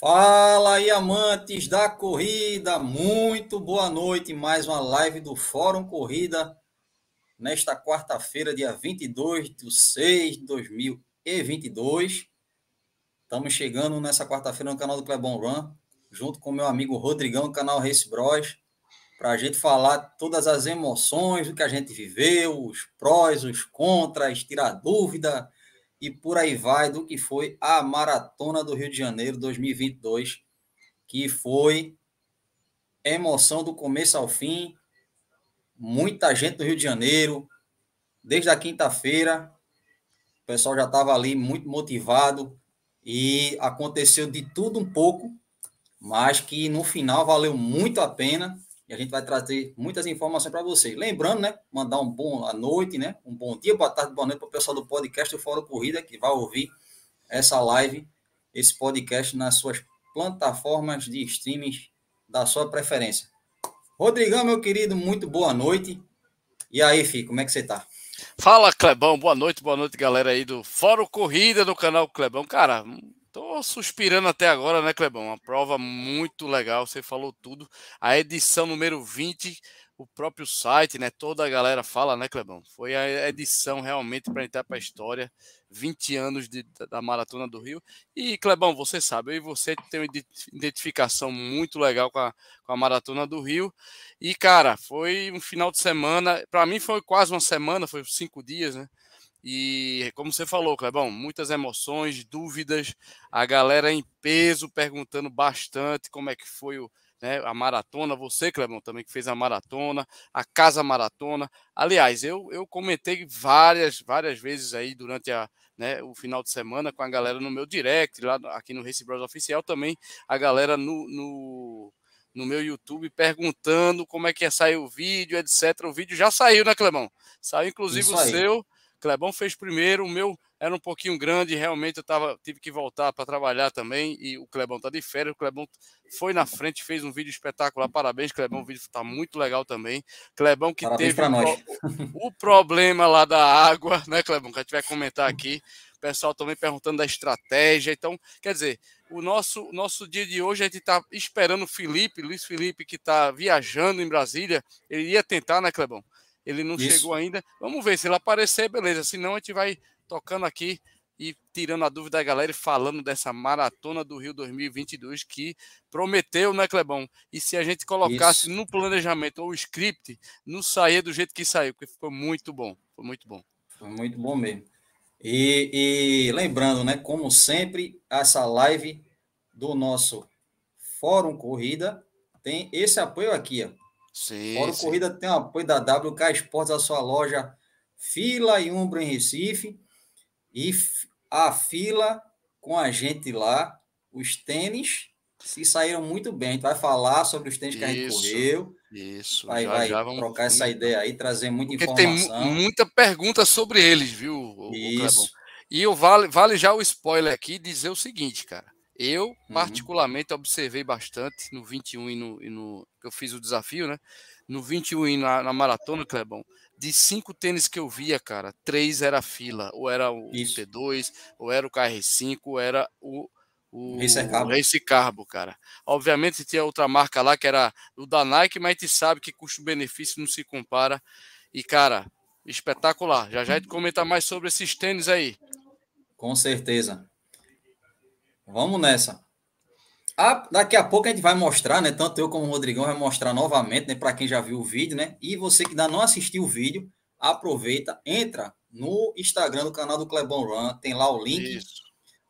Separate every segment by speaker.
Speaker 1: Fala aí, amantes da corrida, muito boa noite. Mais uma live do Fórum Corrida nesta quarta-feira, dia 22 de 6 de 2022. Estamos chegando nessa quarta-feira no canal do Clebon Run, junto com meu amigo Rodrigão do canal Race Bros, para a gente falar todas as emoções do que a gente viveu, os prós, os contras, tirar dúvida e por aí vai do que foi a Maratona do Rio de Janeiro 2022, que foi emoção do começo ao fim, muita gente do Rio de Janeiro, desde a quinta-feira, o pessoal já estava ali muito motivado e aconteceu de tudo um pouco, mas que no final valeu muito a pena e a gente vai trazer muitas informações para vocês. Lembrando, né, mandar um bom noite, né, um bom dia, boa tarde, boa noite para o pessoal do podcast do Fórum Corrida que vai ouvir essa live, esse podcast nas suas plataformas de streaming da sua preferência. Rodrigão, meu querido, muito boa noite. E aí, Fih, como é que você está?
Speaker 2: Fala, Clebão, boa noite, boa noite, galera aí do Fórum Corrida do canal Clebão. Cara, Tô suspirando até agora, né, Clebão? Uma prova muito legal, você falou tudo. A edição número 20, o próprio site, né? Toda a galera fala, né, Clebão? Foi a edição realmente para entrar para a história. 20 anos de, da Maratona do Rio. E, Clebão, você sabe, eu e você tem uma identificação muito legal com a, com a Maratona do Rio. E, cara, foi um final de semana, para mim foi quase uma semana, foi cinco dias, né? E como você falou, Clebão, muitas emoções, dúvidas, a galera em peso perguntando bastante como é que foi o, né, a maratona. Você, Clebão, também que fez a maratona, a casa maratona. Aliás, eu, eu comentei várias, várias vezes aí durante a, né, o final de semana com a galera no meu direct, lá aqui no Race Bros Oficial, também a galera no, no, no meu YouTube perguntando como é que ia sair o vídeo, etc. O vídeo já saiu, né, Clebão? Saiu inclusive o seu Clebão fez primeiro, o meu era um pouquinho grande, realmente eu tava, tive que voltar para trabalhar também, e o Clebão tá de férias, o Clebão foi na frente, fez um vídeo espetacular, parabéns, Clebão, o vídeo tá muito legal também. Clebão que parabéns teve o, o, problema lá da água, né, Clebão, que a gente vai comentar aqui, o pessoal também perguntando da estratégia, então, quer dizer, o nosso, nosso dia de hoje a gente está esperando o Felipe, Luiz Felipe, que está viajando em Brasília, ele ia tentar, né, Clebão? Ele não Isso. chegou ainda. Vamos ver se ele aparecer, beleza. Senão a gente vai tocando aqui e tirando a dúvida da galera e falando dessa maratona do Rio 2022 que prometeu, né, Clebão? E se a gente colocasse Isso. no planejamento ou script, não saía do jeito que saiu, porque ficou muito bom. Foi muito bom.
Speaker 1: Foi muito bom mesmo. E, e lembrando, né, como sempre, essa live do nosso Fórum Corrida tem esse apoio aqui, ó. Sim, Fora sim. Corrida tem o apoio da WK Esportes, a sua loja Fila e Umbro em Recife. E a fila com a gente lá, os tênis se saíram muito bem. A gente vai falar sobre os tênis que a gente correu. Isso. Vai, já, vai já vamos... trocar essa ideia aí, trazer muita Porque informação.
Speaker 2: Tem muita pergunta sobre eles, viu? Isso. O e eu vale, vale já o spoiler aqui dizer o seguinte, cara. Eu, uhum. particularmente, observei bastante no 21 e no, e no. Eu fiz o desafio, né? No 21 e na, na maratona, Clebão. De cinco tênis que eu via, cara, três era fila. Ou era o Isso. T2, ou era o KR5, ou era o. O Race Carbo. Race Carbo, cara. Obviamente tinha outra marca lá que era o da Nike, mas a gente sabe que custo-benefício não se compara. E, cara, espetacular. Já já a gente comenta mais sobre esses tênis aí.
Speaker 1: Com certeza. Vamos nessa. Ah, daqui a pouco a gente vai mostrar, né? Tanto eu como o Rodrigão vai mostrar novamente, né? Para quem já viu o vídeo, né? E você que ainda não assistiu o vídeo, aproveita, entra no Instagram do canal do Clebon Run, tem lá o link Isso.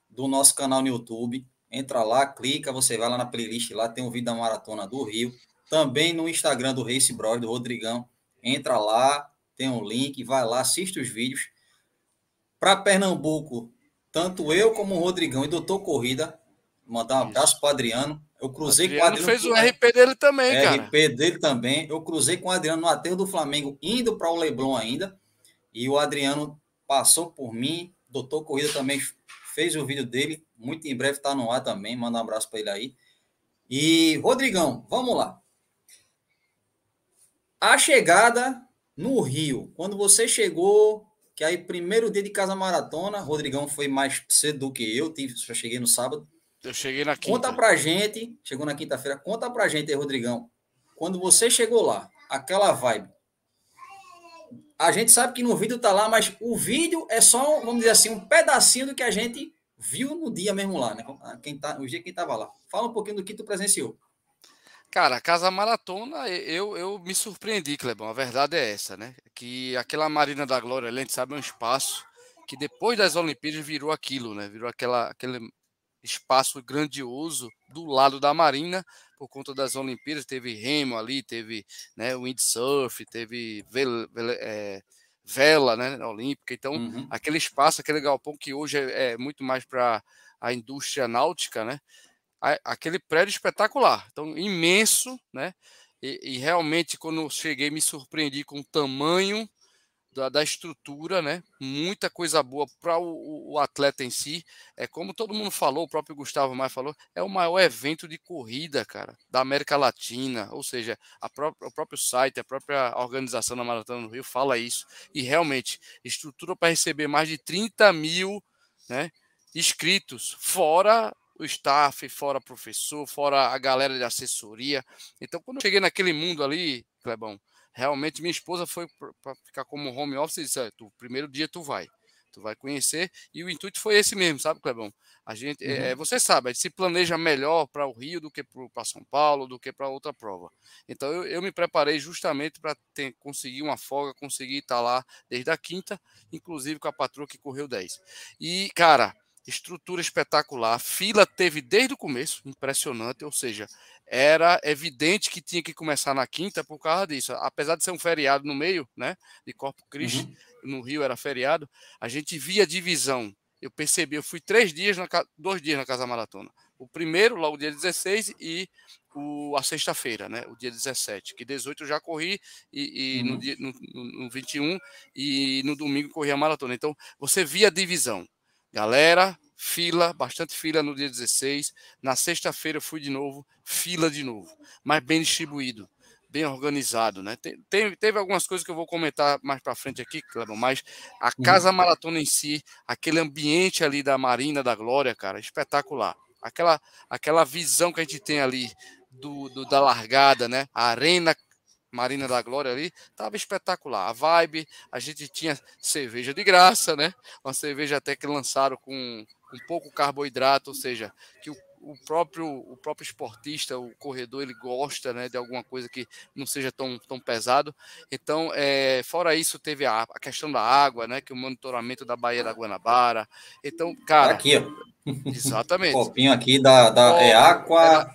Speaker 1: do nosso canal no YouTube. Entra lá, clica, você vai lá na playlist, lá tem o vídeo da Maratona do Rio. Também no Instagram do Race Bros, do Rodrigão. Entra lá, tem um link, vai lá, assiste os vídeos. Para Pernambuco, tanto eu como o Rodrigão e Doutor Corrida, mandar um abraço para o Adriano. Eu cruzei Adriano com o
Speaker 2: Adriano. fez o RP dele também,
Speaker 1: RP cara. RP dele também. Eu cruzei com o Adriano no aterro do Flamengo, indo para o Leblon ainda. E o Adriano passou por mim. Doutor Corrida também fez o vídeo dele. Muito em breve está no ar também. Manda um abraço para ele aí. E, Rodrigão, vamos lá. A chegada no Rio. Quando você chegou que aí, primeiro dia de casa maratona, Rodrigão foi mais cedo do que eu, tive, só cheguei no sábado.
Speaker 2: Eu cheguei na
Speaker 1: quinta. Conta pra gente, chegou na quinta-feira, conta pra gente aí, Rodrigão, quando você chegou lá, aquela vibe. A gente sabe que no vídeo tá lá, mas o vídeo é só, vamos dizer assim, um pedacinho do que a gente viu no dia mesmo lá, né? Quem tá, o dia que tava lá. Fala um pouquinho do que tu presenciou.
Speaker 2: Cara, a Casa Maratona, eu, eu me surpreendi, Clebão. A verdade é essa, né? Que aquela Marina da Glória, a gente sabe, é um espaço que depois das Olimpíadas virou aquilo, né? Virou aquela, aquele espaço grandioso do lado da Marina por conta das Olimpíadas. Teve remo ali, teve né, windsurf, teve vela, vela, é, vela né, olímpica. Então, uhum. aquele espaço, aquele galpão que hoje é, é muito mais para a indústria náutica, né? Aquele prédio espetacular, então imenso, né? E, e, realmente, quando eu cheguei, me surpreendi com o tamanho da, da estrutura, né? Muita coisa boa para o, o, atleta em si. É como todo mundo falou, o próprio Gustavo Maia falou, é o maior evento de corrida, cara, da América Latina. Ou seja, a própria, o próprio site, a própria organização da Maratona do Rio fala isso. E realmente, estrutura para receber mais de 30 mil, né? inscritos, fora o staff, fora professor, fora a galera de assessoria. Então, quando eu cheguei naquele mundo ali, Clebão, realmente minha esposa foi para ficar como home office e disse: tu, primeiro dia tu vai. Tu vai conhecer, e o intuito foi esse mesmo, sabe, Clebão? A gente, uhum. é, você sabe, a gente se planeja melhor para o Rio do que para São Paulo, do que para outra prova. Então eu, eu me preparei justamente para conseguir uma folga, conseguir estar lá desde a quinta, inclusive com a patroa que correu 10. E, cara, estrutura espetacular. Fila teve desde o começo, impressionante, ou seja, era evidente que tinha que começar na quinta por causa disso. Apesar de ser um feriado no meio, né, de Corpo Christi, uhum. no Rio era feriado, a gente via divisão. Eu percebi, eu fui três dias, na, dois dias na Casa Maratona. O primeiro, logo dia 16, e o, a sexta-feira, né? O dia 17. Que 18 eu já corri, e, e uhum. no, dia, no, no, no 21, e no domingo corri a maratona. Então, você via a divisão. Galera, fila, bastante fila no dia 16. Na sexta-feira eu fui de novo, fila de novo, mas bem distribuído, bem organizado, né? Tem, tem, teve algumas coisas que eu vou comentar mais para frente aqui, Clebão, mas a uhum. Casa Maratona em si, aquele ambiente ali da Marina da Glória, cara, espetacular. Aquela, aquela visão que a gente tem ali do, do da largada, né? A arena Marina da Glória ali, tava espetacular. A vibe, a gente tinha cerveja de graça, né? Uma cerveja até que lançaram com um pouco carboidrato, ou seja, que o, o, próprio o próprio esportista, o corredor, ele gosta, né, de alguma coisa que não seja tão, tão pesado. Então, é, fora isso, teve a, a questão da água, né, que o monitoramento da Baía da Guanabara. Então, cara,
Speaker 1: aqui, ó.
Speaker 2: Exatamente.
Speaker 1: Copinho aqui da, da é Aqua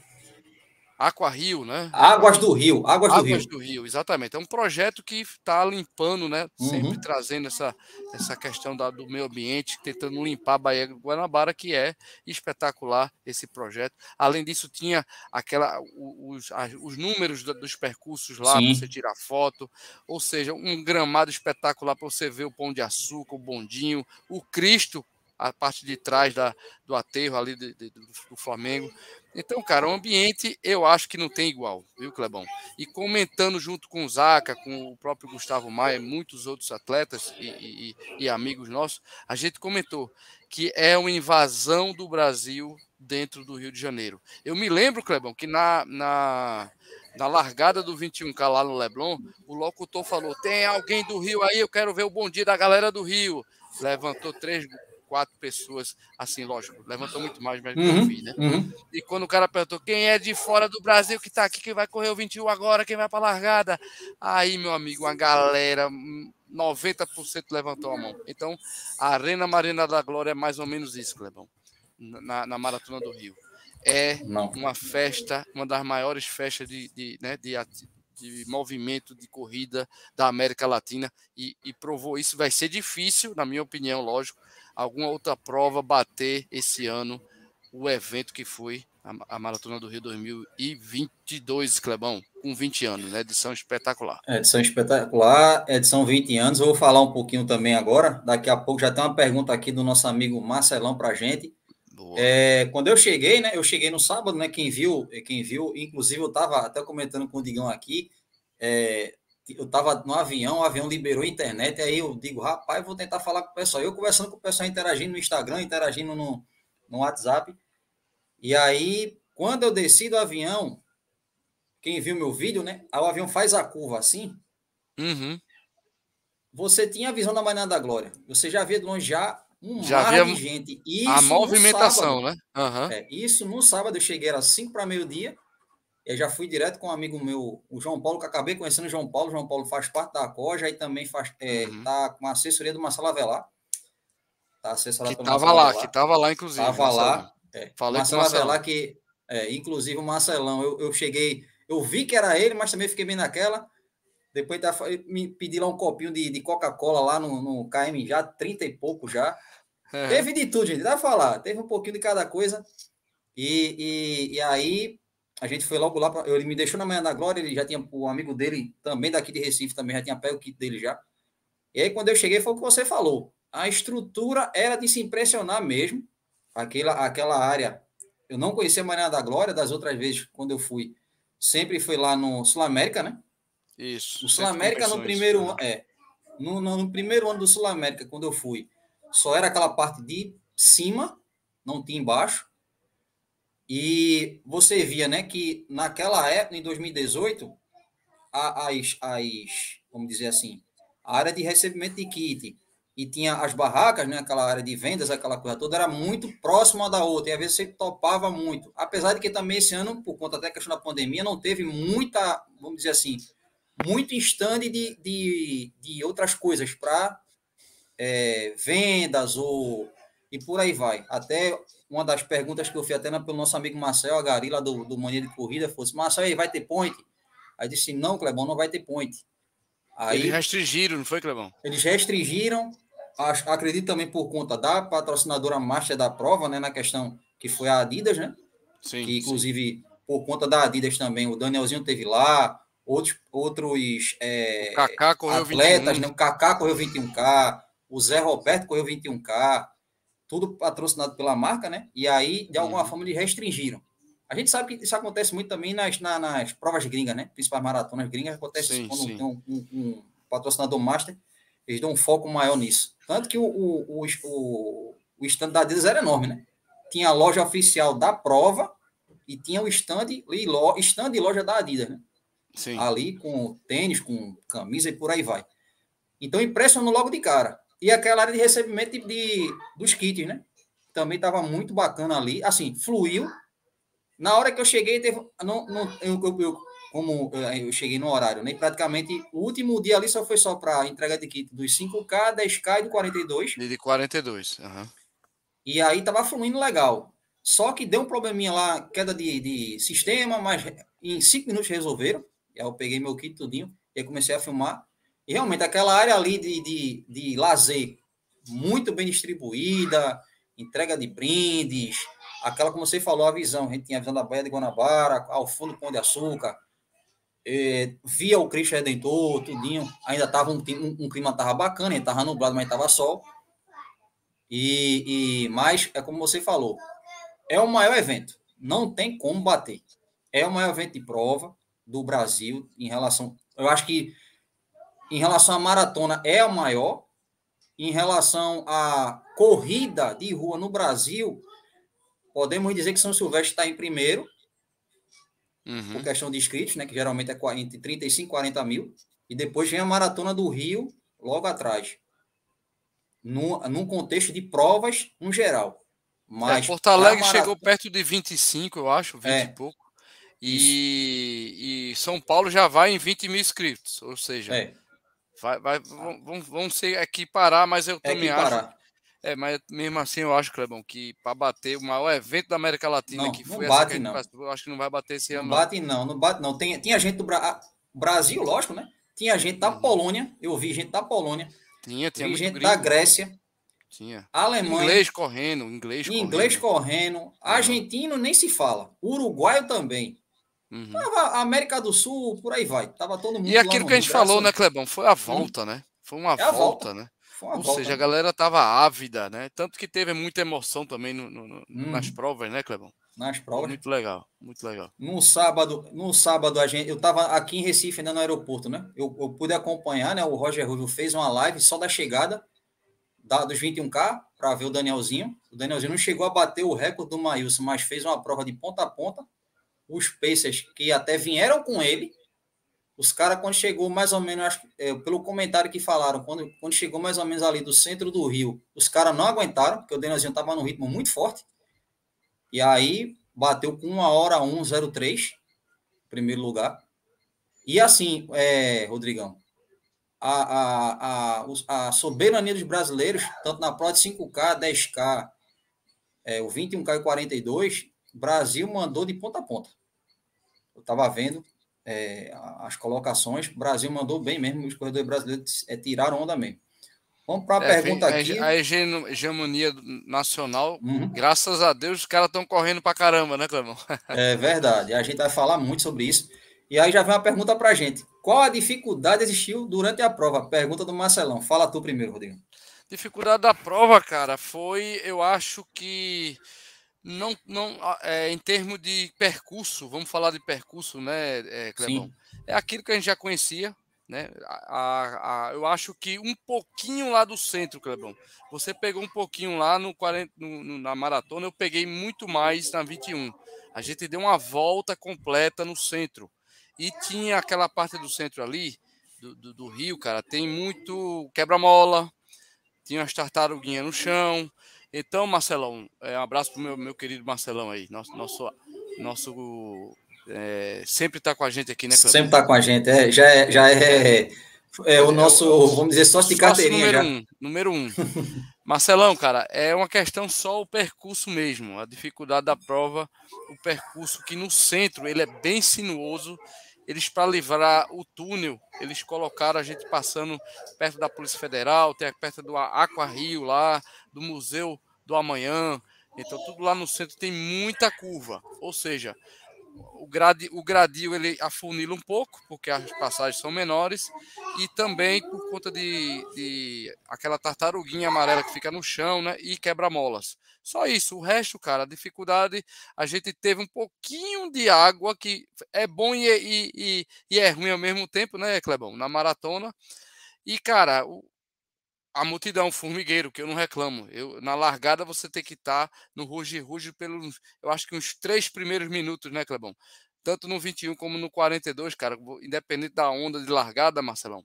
Speaker 2: Aqua Rio, né?
Speaker 1: Águas do Rio, Águas,
Speaker 2: Águas
Speaker 1: do Rio.
Speaker 2: do Rio, exatamente. É um projeto que está limpando, né? Sempre uhum. trazendo essa, essa questão da, do meio ambiente, tentando limpar a Baía do Guanabara, que é espetacular esse projeto. Além disso, tinha aquela os, os números dos percursos lá para você tirar foto, ou seja, um gramado espetacular para você ver o pão de açúcar, o bondinho, o Cristo a parte de trás da, do aterro ali de, de, do Flamengo. Então, cara, o ambiente eu acho que não tem igual, viu, Clebão? E comentando junto com o Zaca, com o próprio Gustavo Maia, muitos outros atletas e, e, e amigos nossos, a gente comentou que é uma invasão do Brasil dentro do Rio de Janeiro. Eu me lembro, Clebão, que na, na, na largada do 21K lá no Leblon, o locutor falou: tem alguém do Rio aí, eu quero ver o bom dia da galera do Rio. Levantou três quatro pessoas, assim, lógico, levantou muito mais, mas uhum, vi, né? Uhum. E quando o cara perguntou quem é de fora do Brasil que tá aqui, quem vai correr o 21 agora, quem vai pra largada, aí, meu amigo, uma galera, 90% levantou a mão. Então, a Arena Marina da Glória é mais ou menos isso, Clebão, na, na Maratona do Rio. É não. uma festa, uma das maiores festas de, de, né, de, de movimento de corrida da América Latina e, e, provou isso. Vai ser difícil, na minha opinião, lógico, alguma outra prova bater esse ano o evento que foi a, a Maratona do Rio 2022, Clebão, com 20 anos, né? Edição espetacular.
Speaker 1: Edição espetacular, edição 20 anos. Eu vou falar um pouquinho também agora. Daqui a pouco já tem uma pergunta aqui do nosso amigo Marcelão para gente. É, quando eu cheguei, né? Eu cheguei no sábado, né? Quem viu, quem viu, inclusive eu estava até comentando com o Digão aqui. É, eu estava no avião, o avião liberou a internet, aí eu digo, rapaz, vou tentar falar com o pessoal. Eu conversando com o pessoal, interagindo no Instagram, interagindo no, no WhatsApp. E aí, quando eu desci do avião, quem viu meu vídeo, né? O avião faz a curva assim.
Speaker 2: Uhum.
Speaker 1: Você tinha a visão da Manhã da Glória. Você já via de longe já um
Speaker 2: Já
Speaker 1: mar
Speaker 2: via
Speaker 1: de gente. Isso
Speaker 2: a movimentação, né? Aham.
Speaker 1: É, isso no sábado eu cheguei, era 5 para meio-dia. Eu já fui direto com um amigo meu, o João Paulo, que acabei conhecendo o João Paulo. O João Paulo faz parte da COJA e também faz, é,
Speaker 2: Uhum.
Speaker 1: tá com a assessoria do Marcelo Avelar. Tá assessorado
Speaker 2: Que
Speaker 1: pelo
Speaker 2: tava
Speaker 1: Marcelo
Speaker 2: lá,
Speaker 1: Avelar.
Speaker 2: que tava lá, inclusive.
Speaker 1: Tava
Speaker 2: Marcelão.
Speaker 1: lá. É,
Speaker 2: Falei
Speaker 1: Marcelo
Speaker 2: com o Marcelão.
Speaker 1: Avelar, que, é, inclusive o Marcelão, eu, eu cheguei, eu vi que era ele, mas também fiquei bem naquela. Depois tá, me pedi lá um copinho de, de Coca-Cola lá no, no KM, já 30 e pouco já.
Speaker 2: É.
Speaker 1: Teve de tudo, gente. Dá pra falar. Teve um pouquinho de cada coisa. E, e, e aí, a gente foi logo lá. Pra, ele me deixou na manhã da glória. Ele já tinha. O amigo dele, também daqui de Recife, também já tinha pego o kit dele já. E aí, quando eu cheguei, foi o que você falou. A estrutura era de se impressionar mesmo. Aquela, aquela área. Eu não conhecia a Manhã da Glória, das outras vezes, quando eu fui. Sempre foi lá no Sul América, né?
Speaker 2: Isso.
Speaker 1: O Sul América no primeiro
Speaker 2: Aham.
Speaker 1: ano. É. No, no, no primeiro ano do Sul América, quando eu fui, só era aquela parte de cima, não tinha embaixo. E você via, né, que naquela época, em 2018, a- as, as, vamos dizer assim, a área de recebimento de kit e tinha as barracas, né, aquela área de vendas, aquela coisa toda, era muito próxima da outra, e às vezes você topava muito. Apesar de que também esse ano, por conta até da questão da pandemia, não teve muita, vamos dizer assim, muito stand de, de, de outras coisas para vendas ou e por aí vai. Até uma das perguntas que eu fiz até pelo nosso amigo Marcel Agari, lá do, do Mania de Corrida, foi assim, Marcel, aí vai ter point? Aí disse, não, Clebão, não vai ter point. Aí
Speaker 2: Eles restringiram, não foi, Clebão?
Speaker 1: eles restringiram, acho- acredito também por conta da patrocinadora master da prova, né, na questão que foi a Adidas, né?
Speaker 2: Sim.
Speaker 1: que inclusive por conta da Adidas também, o Danielzinho teve lá, outros, outros é,
Speaker 2: Kaká correu
Speaker 1: atletas,
Speaker 2: 21.
Speaker 1: né? o Kaká correu 21K, o Zé Roberto correu 21K, tudo patrocinado pela marca, né? E aí, de alguma
Speaker 2: Uhum.
Speaker 1: forma, eles restringiram. A gente sabe que isso acontece muito também nas, na- nas provas gringas, né? Principais maratonas gringas, acontece
Speaker 2: Sim,
Speaker 1: quando
Speaker 2: sim.
Speaker 1: tem um, um- um patrocinador master, eles dão um foco maior nisso. Tanto que o, o, o, o, o stand da Adidas era enorme, né? Tinha a loja oficial da prova e tinha o stand e, lo, stand e loja da Adidas, né?
Speaker 2: Sim.
Speaker 1: ali com tênis, com camisa e por aí vai. Então impressionou logo de cara. E aquela área de recebimento de, de- dos kits, né? Também estava muito bacana ali. Assim, fluiu. Na hora que eu cheguei, teve, não, não, eu, eu- eu- como eu, eu cheguei no horário, né? Praticamente o último dia ali só foi só para entrega de kit dos 5K, 10K e do 42.
Speaker 2: E de 42. aham.
Speaker 1: E aí tava fluindo legal. Só que deu um probleminha lá, queda de, de sistema, mas em cinco minutos resolveram. E aí eu peguei meu kit tudinho e comecei a filmar. E realmente aquela área ali de, de, de lazer, muito bem distribuída, entrega de brindes, aquela como você falou, a visão. A gente tinha a visão da Baía de Guanabara, ao fundo do Pão de Açúcar, eh, via o Cristo Redentor, tudinho. Ainda tava um, um, um clima tava bacana, tava nublado, mas tava sol. E, e mas é como você falou, é o maior evento, não tem como bater. É o maior evento de prova do Brasil em relação, eu acho que em relação à maratona é o maior, em relação à corrida de rua no Brasil, podemos dizer que São Silvestre está em primeiro,
Speaker 2: Uhum.
Speaker 1: por questão de inscritos, né, que geralmente é entre 35 e 40 mil, e depois vem a maratona do Rio logo atrás, num, num contexto de provas no geral. Mas
Speaker 2: É, Porto Alegre
Speaker 1: pra
Speaker 2: chegou
Speaker 1: maratona-
Speaker 2: perto de 25, eu acho, 20
Speaker 1: É.
Speaker 2: e pouco. E, e São Paulo já vai em 20 mil inscritos. Ou seja,
Speaker 1: É,
Speaker 2: vai, vai, vão, vão- vão se equiparar, mas eu também acho. É, mas mesmo assim eu acho, Clebão, que para bater o maior evento da América Latina,
Speaker 1: Não,
Speaker 2: que
Speaker 1: não
Speaker 2: foi
Speaker 1: bate,
Speaker 2: a gente
Speaker 1: não.
Speaker 2: eu acho que não vai bater esse
Speaker 1: Não
Speaker 2: ano.
Speaker 1: bate, não, não bate, não. Tem, tinha gente do Bra... ah, Brasil, lógico, né? Tinha gente da
Speaker 2: Uhum.
Speaker 1: Polônia, eu vi gente da Polônia,
Speaker 2: Tinha, tinha
Speaker 1: vi gente
Speaker 2: gringo.
Speaker 1: da Grécia,
Speaker 2: Tinha.
Speaker 1: Alemanha,
Speaker 2: Inglês correndo, inglês correndo.
Speaker 1: inglês correndo, argentino nem se fala, uruguaio também.
Speaker 2: Uhum.
Speaker 1: Tava América do Sul, por aí vai. Tava todo mundo
Speaker 2: E aquilo que a gente falou, né, Clebão? Foi a volta, né? Foi uma
Speaker 1: É a
Speaker 2: volta,
Speaker 1: volta.
Speaker 2: né? Ou
Speaker 1: volta,
Speaker 2: seja, a
Speaker 1: né?
Speaker 2: galera tava ávida, né? Tanto que teve muita emoção também no- no- no- nas
Speaker 1: Uhum.
Speaker 2: provas, né, Clebão?
Speaker 1: nas provas.
Speaker 2: muito legal, muito legal.
Speaker 1: No sábado, no sábado a gente, eu estava aqui em Recife, ainda no aeroporto, né? Eu, eu pude acompanhar, né? O Roger Rubio fez uma live só da chegada da, dos 21K para ver o Danielzinho. O Danielzinho não chegou a bater o recorde do Maílson, mas fez uma prova de ponta a ponta. Os Pacers que até vieram com ele, os caras, quando chegou mais ou menos, acho, é, pelo comentário que falaram, quando, quando chegou mais ou menos ali do centro do Rio, os caras não aguentaram, porque o Danielzinho estava num ritmo muito forte. E aí bateu com uma hora 1,03, primeiro lugar. E assim, é, Rodrigão, a, a, a, a soberania dos brasileiros, tanto na prova de 5K, 10K, é, o 21K e 42, Brasil mandou de ponta a ponta. Eu estava vendo é, as colocações, o Brasil mandou bem mesmo, os corredores brasileiros é, tiraram onda mesmo. Vamos para a é, pergunta aqui.
Speaker 2: A hegemonia nacional, uhum. graças a Deus, os caras estão correndo para caramba, né, Clemão?
Speaker 1: é verdade, a gente vai falar muito sobre isso. E aí já vem uma pergunta para a gente. Qual a dificuldade existiu durante a prova? Pergunta do Marcelão. Fala tu primeiro, Rodrigo.
Speaker 2: Dificuldade da prova, cara, foi, eu acho que não, não é, em termos de percurso, vamos falar de percurso, né, é, Clebão? Sim. É aquilo que a gente já conhecia, né? A, a, eu acho que um pouquinho lá do centro, Clebão. Você pegou um pouquinho lá no 40, no, no, na maratona, eu peguei muito mais na 21. A gente deu uma volta completa no centro. E tinha aquela parte do centro ali, do, do, do rio, cara, tem muito quebra-mola, tinha umas tartaruguinhas no chão, então, Marcelão, é, um abraço para o meu, meu querido Marcelão aí, nosso, nosso, nosso é, sempre está com a gente aqui, né?
Speaker 1: Cleber? Sempre está com a gente, é, já é, já é, é o nosso, vamos dizer, sócio de carteirinha
Speaker 2: número
Speaker 1: já.
Speaker 2: Um, número um. Marcelão, cara, é uma questão só o percurso mesmo, a dificuldade da prova, o percurso que no centro ele é bem sinuoso. Eles, para livrar o túnel, eles colocaram a gente passando perto da Polícia Federal, perto do Aqua Rio lá, do Museu do amanhã. Então, tudo lá no centro tem muita curva. Ou seja, o, gradi, o gradil ele afunila um pouco, porque as passagens são menores, e também por conta de, de aquela tartaruguinha amarela que fica no chão né, e quebra-molas. Só isso. O resto, cara, a dificuldade, a gente teve um pouquinho de água, que é bom e, e, e, e é ruim ao mesmo tempo, né, Clebão? Na maratona. E, cara, o, a multidão, formigueiro, que eu não reclamo. Eu, na largada você tem que estar tá no ruge ruge pelos, eu acho que uns três primeiros minutos, né, Clebão? Tanto no 21 como no 42, cara, independente da onda de largada, Marcelão.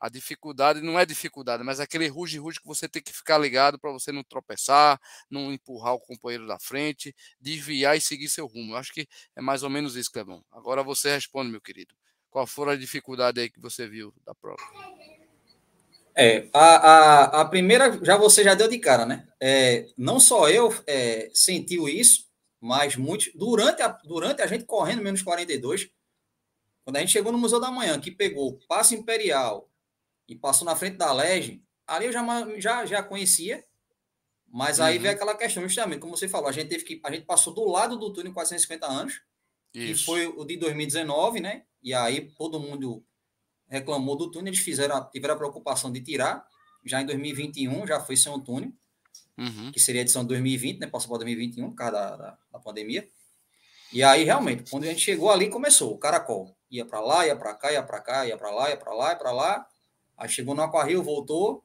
Speaker 2: A dificuldade não é dificuldade, mas é aquele ruge ruge que você tem que ficar ligado para você não tropeçar, não empurrar o companheiro da frente, desviar e seguir seu rumo. Eu acho que é mais ou menos isso, Clebão. Agora você responde, meu querido. Qual foi a dificuldade aí que você viu da prova?
Speaker 1: É, a, a, a primeira já você já deu de cara, né? É, não só eu é, sentiu isso, mas muitos. Durante a, durante a gente correndo menos 42, quando a gente chegou no Museu da Manhã, que pegou Passo Imperial e passou na frente da Lege, ali eu já, já, já conhecia, mas aí uhum. veio aquela questão, justamente, como você falou, a gente teve que. A gente passou do lado do túnel 450 anos, Isso. que foi o de 2019, né? E aí todo mundo reclamou do túnel, eles fizeram, tiveram a preocupação de tirar, já em 2021, já foi sem um túnel, uhum. que seria a edição de 2020, né, passou para 2021, por causa da, da, da, pandemia. E aí, realmente, quando a gente chegou ali, começou o caracol. Ia para lá, ia para cá, ia para cá, ia para lá, ia para lá, ia para lá. Aí chegou no Aquarrio, voltou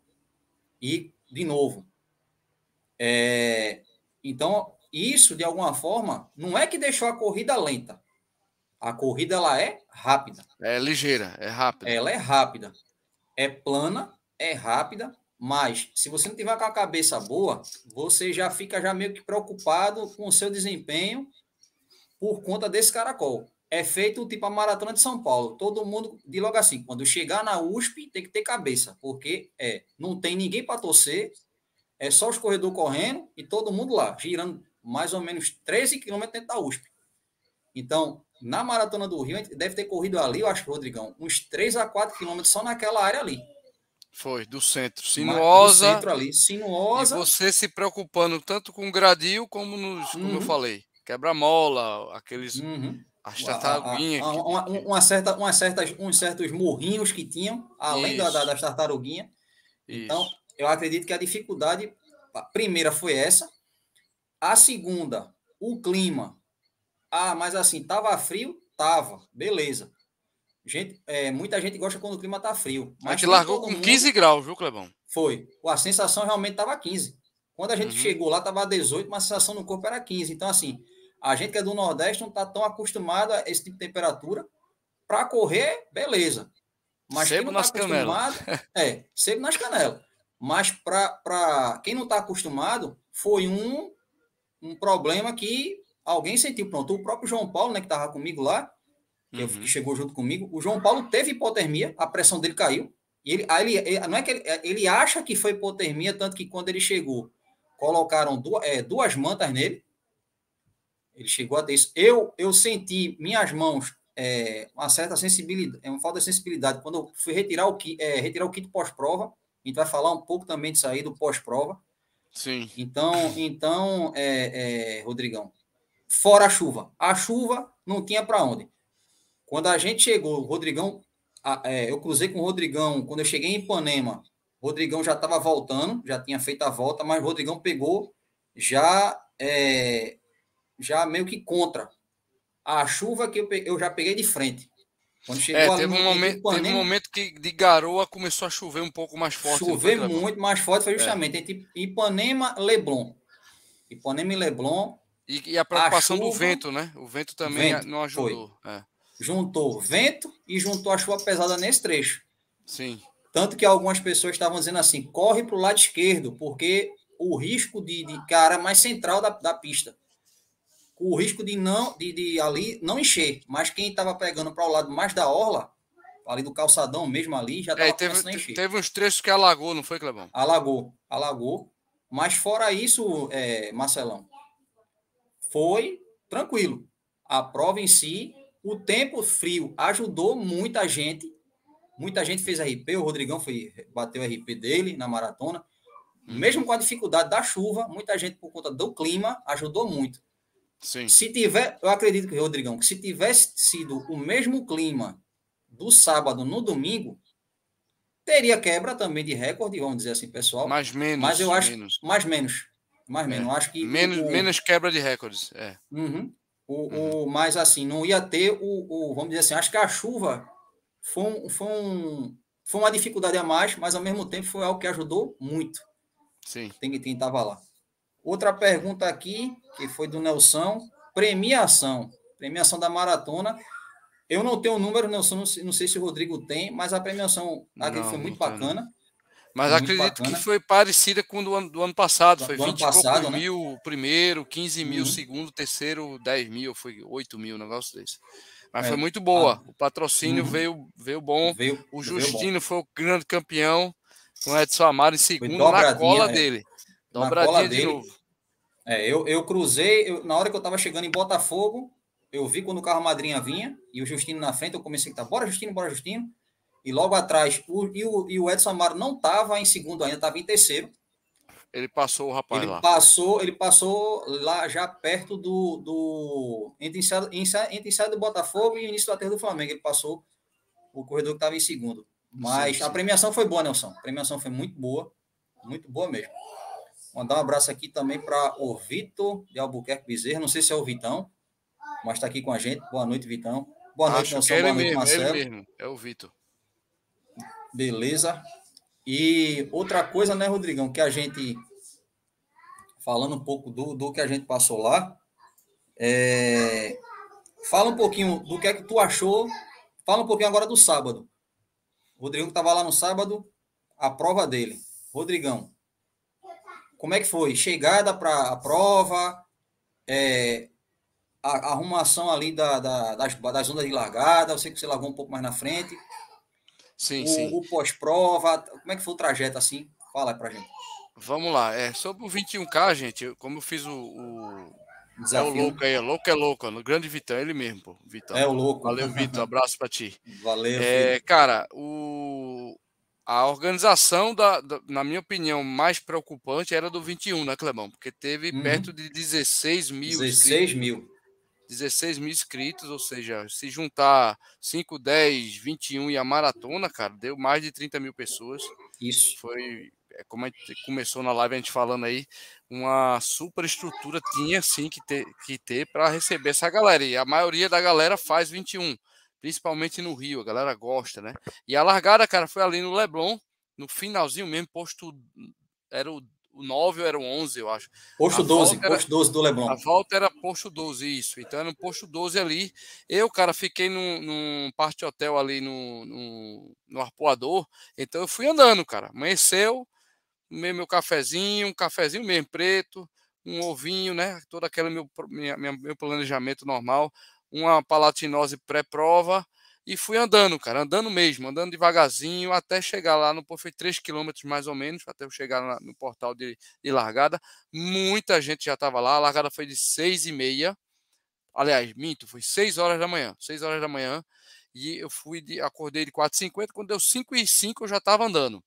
Speaker 1: e de novo. É, então, isso, de alguma forma, não é que deixou a corrida lenta, a corrida ela é rápida.
Speaker 2: É ligeira, é rápida.
Speaker 1: Ela é rápida. É plana, é rápida, mas se você não tiver com a cabeça boa, você já fica já meio que preocupado com o seu desempenho por conta desse caracol. É feito tipo a maratona de São Paulo. Todo mundo de logo assim, quando chegar na USP, tem que ter cabeça, porque é, não tem ninguém para torcer, é só os corredores correndo e todo mundo lá, girando mais ou menos 13 quilômetros dentro da USP. Então, na Maratona do Rio, a gente deve ter corrido ali, eu acho, Rodrigão, uns 3 a 4 quilômetros só naquela área ali.
Speaker 2: Foi, do centro. Sinuosa.
Speaker 1: Do centro ali, sinuosa.
Speaker 2: E você se preocupando tanto com o gradil como nos, como uhum. eu falei, quebra-mola, aqueles. Uhum. As tartaruguinhas.
Speaker 1: Uma, uma, certa, uma certas, uns certos morrinhos que tinham, além da, da, das tartaruguinhas. Então, eu acredito que a dificuldade, a primeira foi essa. A segunda, o clima ah, mas assim, tava frio? Tava, beleza. Gente, é, muita gente gosta quando o clima tá frio.
Speaker 2: Mas a gente largou com mundo... 15 graus, viu, Clebão?
Speaker 1: Foi. A sensação realmente tava 15. Quando a gente uhum. chegou lá, tava 18, mas a sensação no corpo era 15. Então, assim, a gente que é do Nordeste não tá tão acostumado a esse tipo de temperatura. Para correr, beleza. Mas
Speaker 2: sebo quem não tá acostumado.
Speaker 1: é, sebo nas canelas. Mas para quem não está acostumado, foi um, um problema que alguém sentiu. Pronto, o próprio João Paulo, né, que estava comigo lá, que, uhum. que, chegou junto comigo, o João Paulo teve hipotermia, a pressão dele caiu. E ele, aí ele, não é que ele, ele acha que foi hipotermia, tanto que quando ele chegou, colocaram duas, é, duas mantas nele. Ele chegou a ter isso. Eu, eu senti minhas mãos é, uma certa sensibilidade, é uma falta de sensibilidade. Quando eu fui retirar o, é, retirar o kit pós-prova, a gente vai falar um pouco também disso aí, do pós-prova.
Speaker 2: Sim.
Speaker 1: Então, então é, é, Rodrigão, fora a chuva. A chuva não tinha para onde. Quando a gente chegou, o Rodrigão, a, é, eu cruzei com o Rodrigão, quando eu cheguei em Ipanema, o Rodrigão já estava voltando, já tinha feito a volta, mas o Rodrigão pegou já, é, já meio que contra a chuva que eu, eu já peguei de frente.
Speaker 2: Quando chegou é, teve, um momento, Ipanema, teve um momento que de garoa começou a chover um pouco mais forte.
Speaker 1: Chover muito mais forte foi é. justamente é. entre Ipanema e Leblon. Ipanema e Leblon.
Speaker 2: E, e a preocupação a chuva, do vento, né? O vento também vento, não ajudou. É.
Speaker 1: Juntou vento e juntou a chuva pesada nesse trecho.
Speaker 2: Sim.
Speaker 1: Tanto que algumas pessoas estavam dizendo assim: corre para o lado esquerdo, porque o risco de, de cara mais central da, da pista o risco de não de, de ali não encher. Mas quem estava pegando para o lado mais da orla, ali do calçadão mesmo ali, já estava
Speaker 2: é, teve, encher. Teve uns trechos que alagou, não foi, Clebão?
Speaker 1: Alagou, alagou. Mas fora isso, é, Marcelão, foi tranquilo. A prova em si, o tempo frio ajudou muita gente. Muita gente fez RP, o Rodrigão foi bateu o RP dele na maratona. Mesmo com a dificuldade da chuva, muita gente, por conta do clima, ajudou muito.
Speaker 2: Sim.
Speaker 1: Se tiver, eu acredito que, Rodrigão, que se tivesse sido o mesmo clima do sábado no domingo, teria quebra também de recorde, vamos dizer assim, pessoal.
Speaker 2: Mais menos.
Speaker 1: Mas eu acho
Speaker 2: menos.
Speaker 1: mais menos. Mais menos.
Speaker 2: É.
Speaker 1: Acho que
Speaker 2: menos, o, menos quebra de recordes. É.
Speaker 1: Uhum. O, uhum. o, mas assim, não ia ter o, o, Vamos dizer assim, acho que a chuva foi, um, foi, um, foi uma dificuldade a mais, mas ao mesmo tempo foi algo que ajudou muito.
Speaker 2: Sim.
Speaker 1: Tem quem estava lá. Outra pergunta aqui, que foi do Nelson, premiação. Premiação da maratona. Eu não tenho o número, Nelson, não sei, não sei se o Rodrigo tem, mas a premiação aqui foi muito bacana.
Speaker 2: Mas
Speaker 1: foi
Speaker 2: acredito que foi parecida com do ano, do ano passado. Foi do 20
Speaker 1: passado, né?
Speaker 2: mil o primeiro, 15 mil o uhum. segundo, terceiro, 10 mil, foi 8 mil, um negócio desse. Mas é. foi muito boa. O patrocínio uhum. veio, veio bom.
Speaker 1: Veio,
Speaker 2: o Justino bom. foi o grande campeão, com o Edson Amaro em segundo, na cola é. dele.
Speaker 1: Dobradinha de novo. É, eu, eu cruzei, eu, na hora que eu estava chegando em Botafogo, eu vi quando o carro madrinha vinha e o Justino na frente, eu comecei a gritar, bora Justino, bora Justino. E logo atrás, o, e, o, e o Edson Amaro não estava em segundo ainda, estava em terceiro.
Speaker 2: Ele passou o rapaz
Speaker 1: ele
Speaker 2: lá.
Speaker 1: Passou, ele passou lá já perto do. do entre, ensaio do Botafogo e o início do aterro do Flamengo. Ele passou o corredor que estava em segundo. Mas sim, sim. a premiação foi boa, Nelson. A premiação foi muito boa. Muito boa mesmo. Mandar um abraço aqui também para o Vitor de Albuquerque Bezerra. Não sei se é o Vitão, mas está aqui com a gente. Boa noite, Vitão. Boa noite,
Speaker 2: Nelson.
Speaker 1: É
Speaker 2: Boa noite, mesmo, Marcelo. Ele mesmo. É o Vitor.
Speaker 1: Beleza. E outra coisa, né, Rodrigão, que a gente. Falando um pouco do, do que a gente passou lá. É, fala um pouquinho do que é que tu achou. Fala um pouquinho agora do sábado. O Rodrigo estava lá no sábado, a prova dele. Rodrigão, como é que foi? Chegada para a prova, é, a, a, arrumação ali da, da, das, das ondas de largada, eu sei que você largou um pouco mais na frente.
Speaker 2: Sim,
Speaker 1: o,
Speaker 2: sim.
Speaker 1: O pós-prova, como é que foi o trajeto assim? Fala aí pra gente.
Speaker 2: Vamos lá. É, sobre o 21K, gente, como eu fiz o. o... É o louco aí, é louco é louco, no grande Vitão, ele mesmo, pô. Vitão.
Speaker 1: É o louco.
Speaker 2: Valeu, Vitor, abraço para ti.
Speaker 1: Valeu.
Speaker 2: É, cara, o, a organização, da, da, na minha opinião, mais preocupante era do 21, né, Clebão? Porque teve uhum. perto de 16 mil.
Speaker 1: 16 mil.
Speaker 2: 16 mil inscritos, ou seja, se juntar 5, 10, 21 e a maratona, cara, deu mais de 30 mil pessoas.
Speaker 1: Isso.
Speaker 2: Foi, é, como a gente começou na live a gente falando aí, uma super estrutura tinha sim que ter, que ter para receber essa galera. E a maioria da galera faz 21. principalmente no Rio, a galera gosta, né? E a largada, cara, foi ali no Leblon, no finalzinho mesmo, posto era o, o 9 ou era o 11, eu acho.
Speaker 1: Posto a 12, era, posto 12 do Leblon.
Speaker 2: A volta era posto 12, isso. Então era no posto 12 ali. Eu, cara, fiquei num, num parte hotel ali no, no, no Arpoador, então eu fui andando, cara. Amanheceu, tomei meu cafezinho, um cafezinho mesmo preto, um ovinho, né? Todo aquele meu, minha, meu planejamento normal, uma palatinose pré-prova e fui andando, cara, andando mesmo, andando devagarzinho até chegar lá no foi 3 quilômetros mais ou menos, até eu chegar no portal de, de largada. Muita gente já estava lá, a largada foi de 6 e meia. Aliás, minto, foi 6 horas da manhã, 6 horas da manhã. E eu fui de, acordei de 4h50, quando deu 5 e 5 eu já estava andando,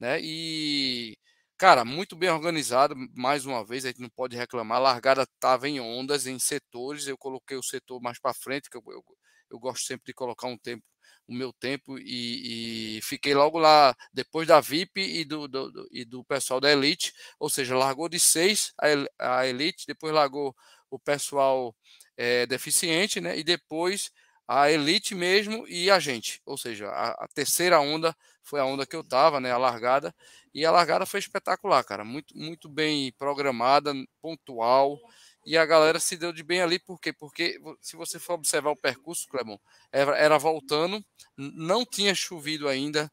Speaker 2: né? E cara, muito bem organizado, mais uma vez, a gente não pode reclamar. A largada estava em ondas, em setores. Eu coloquei o setor mais para frente, que eu, eu, eu gosto sempre de colocar um tempo, o meu tempo, e, e fiquei logo lá depois da VIP e do, do, do, e do pessoal da Elite, ou seja, largou de seis a, Elite, depois largou o pessoal é, deficiente, né? E depois a Elite mesmo e a gente, ou seja, a, a terceira onda foi a onda que eu tava, né? A largada. E a largada foi espetacular, cara. Muito, muito bem programada, pontual. E a galera se deu de bem ali, por quê? Porque se você for observar o percurso, Clemon, era, era voltando, não tinha chovido ainda,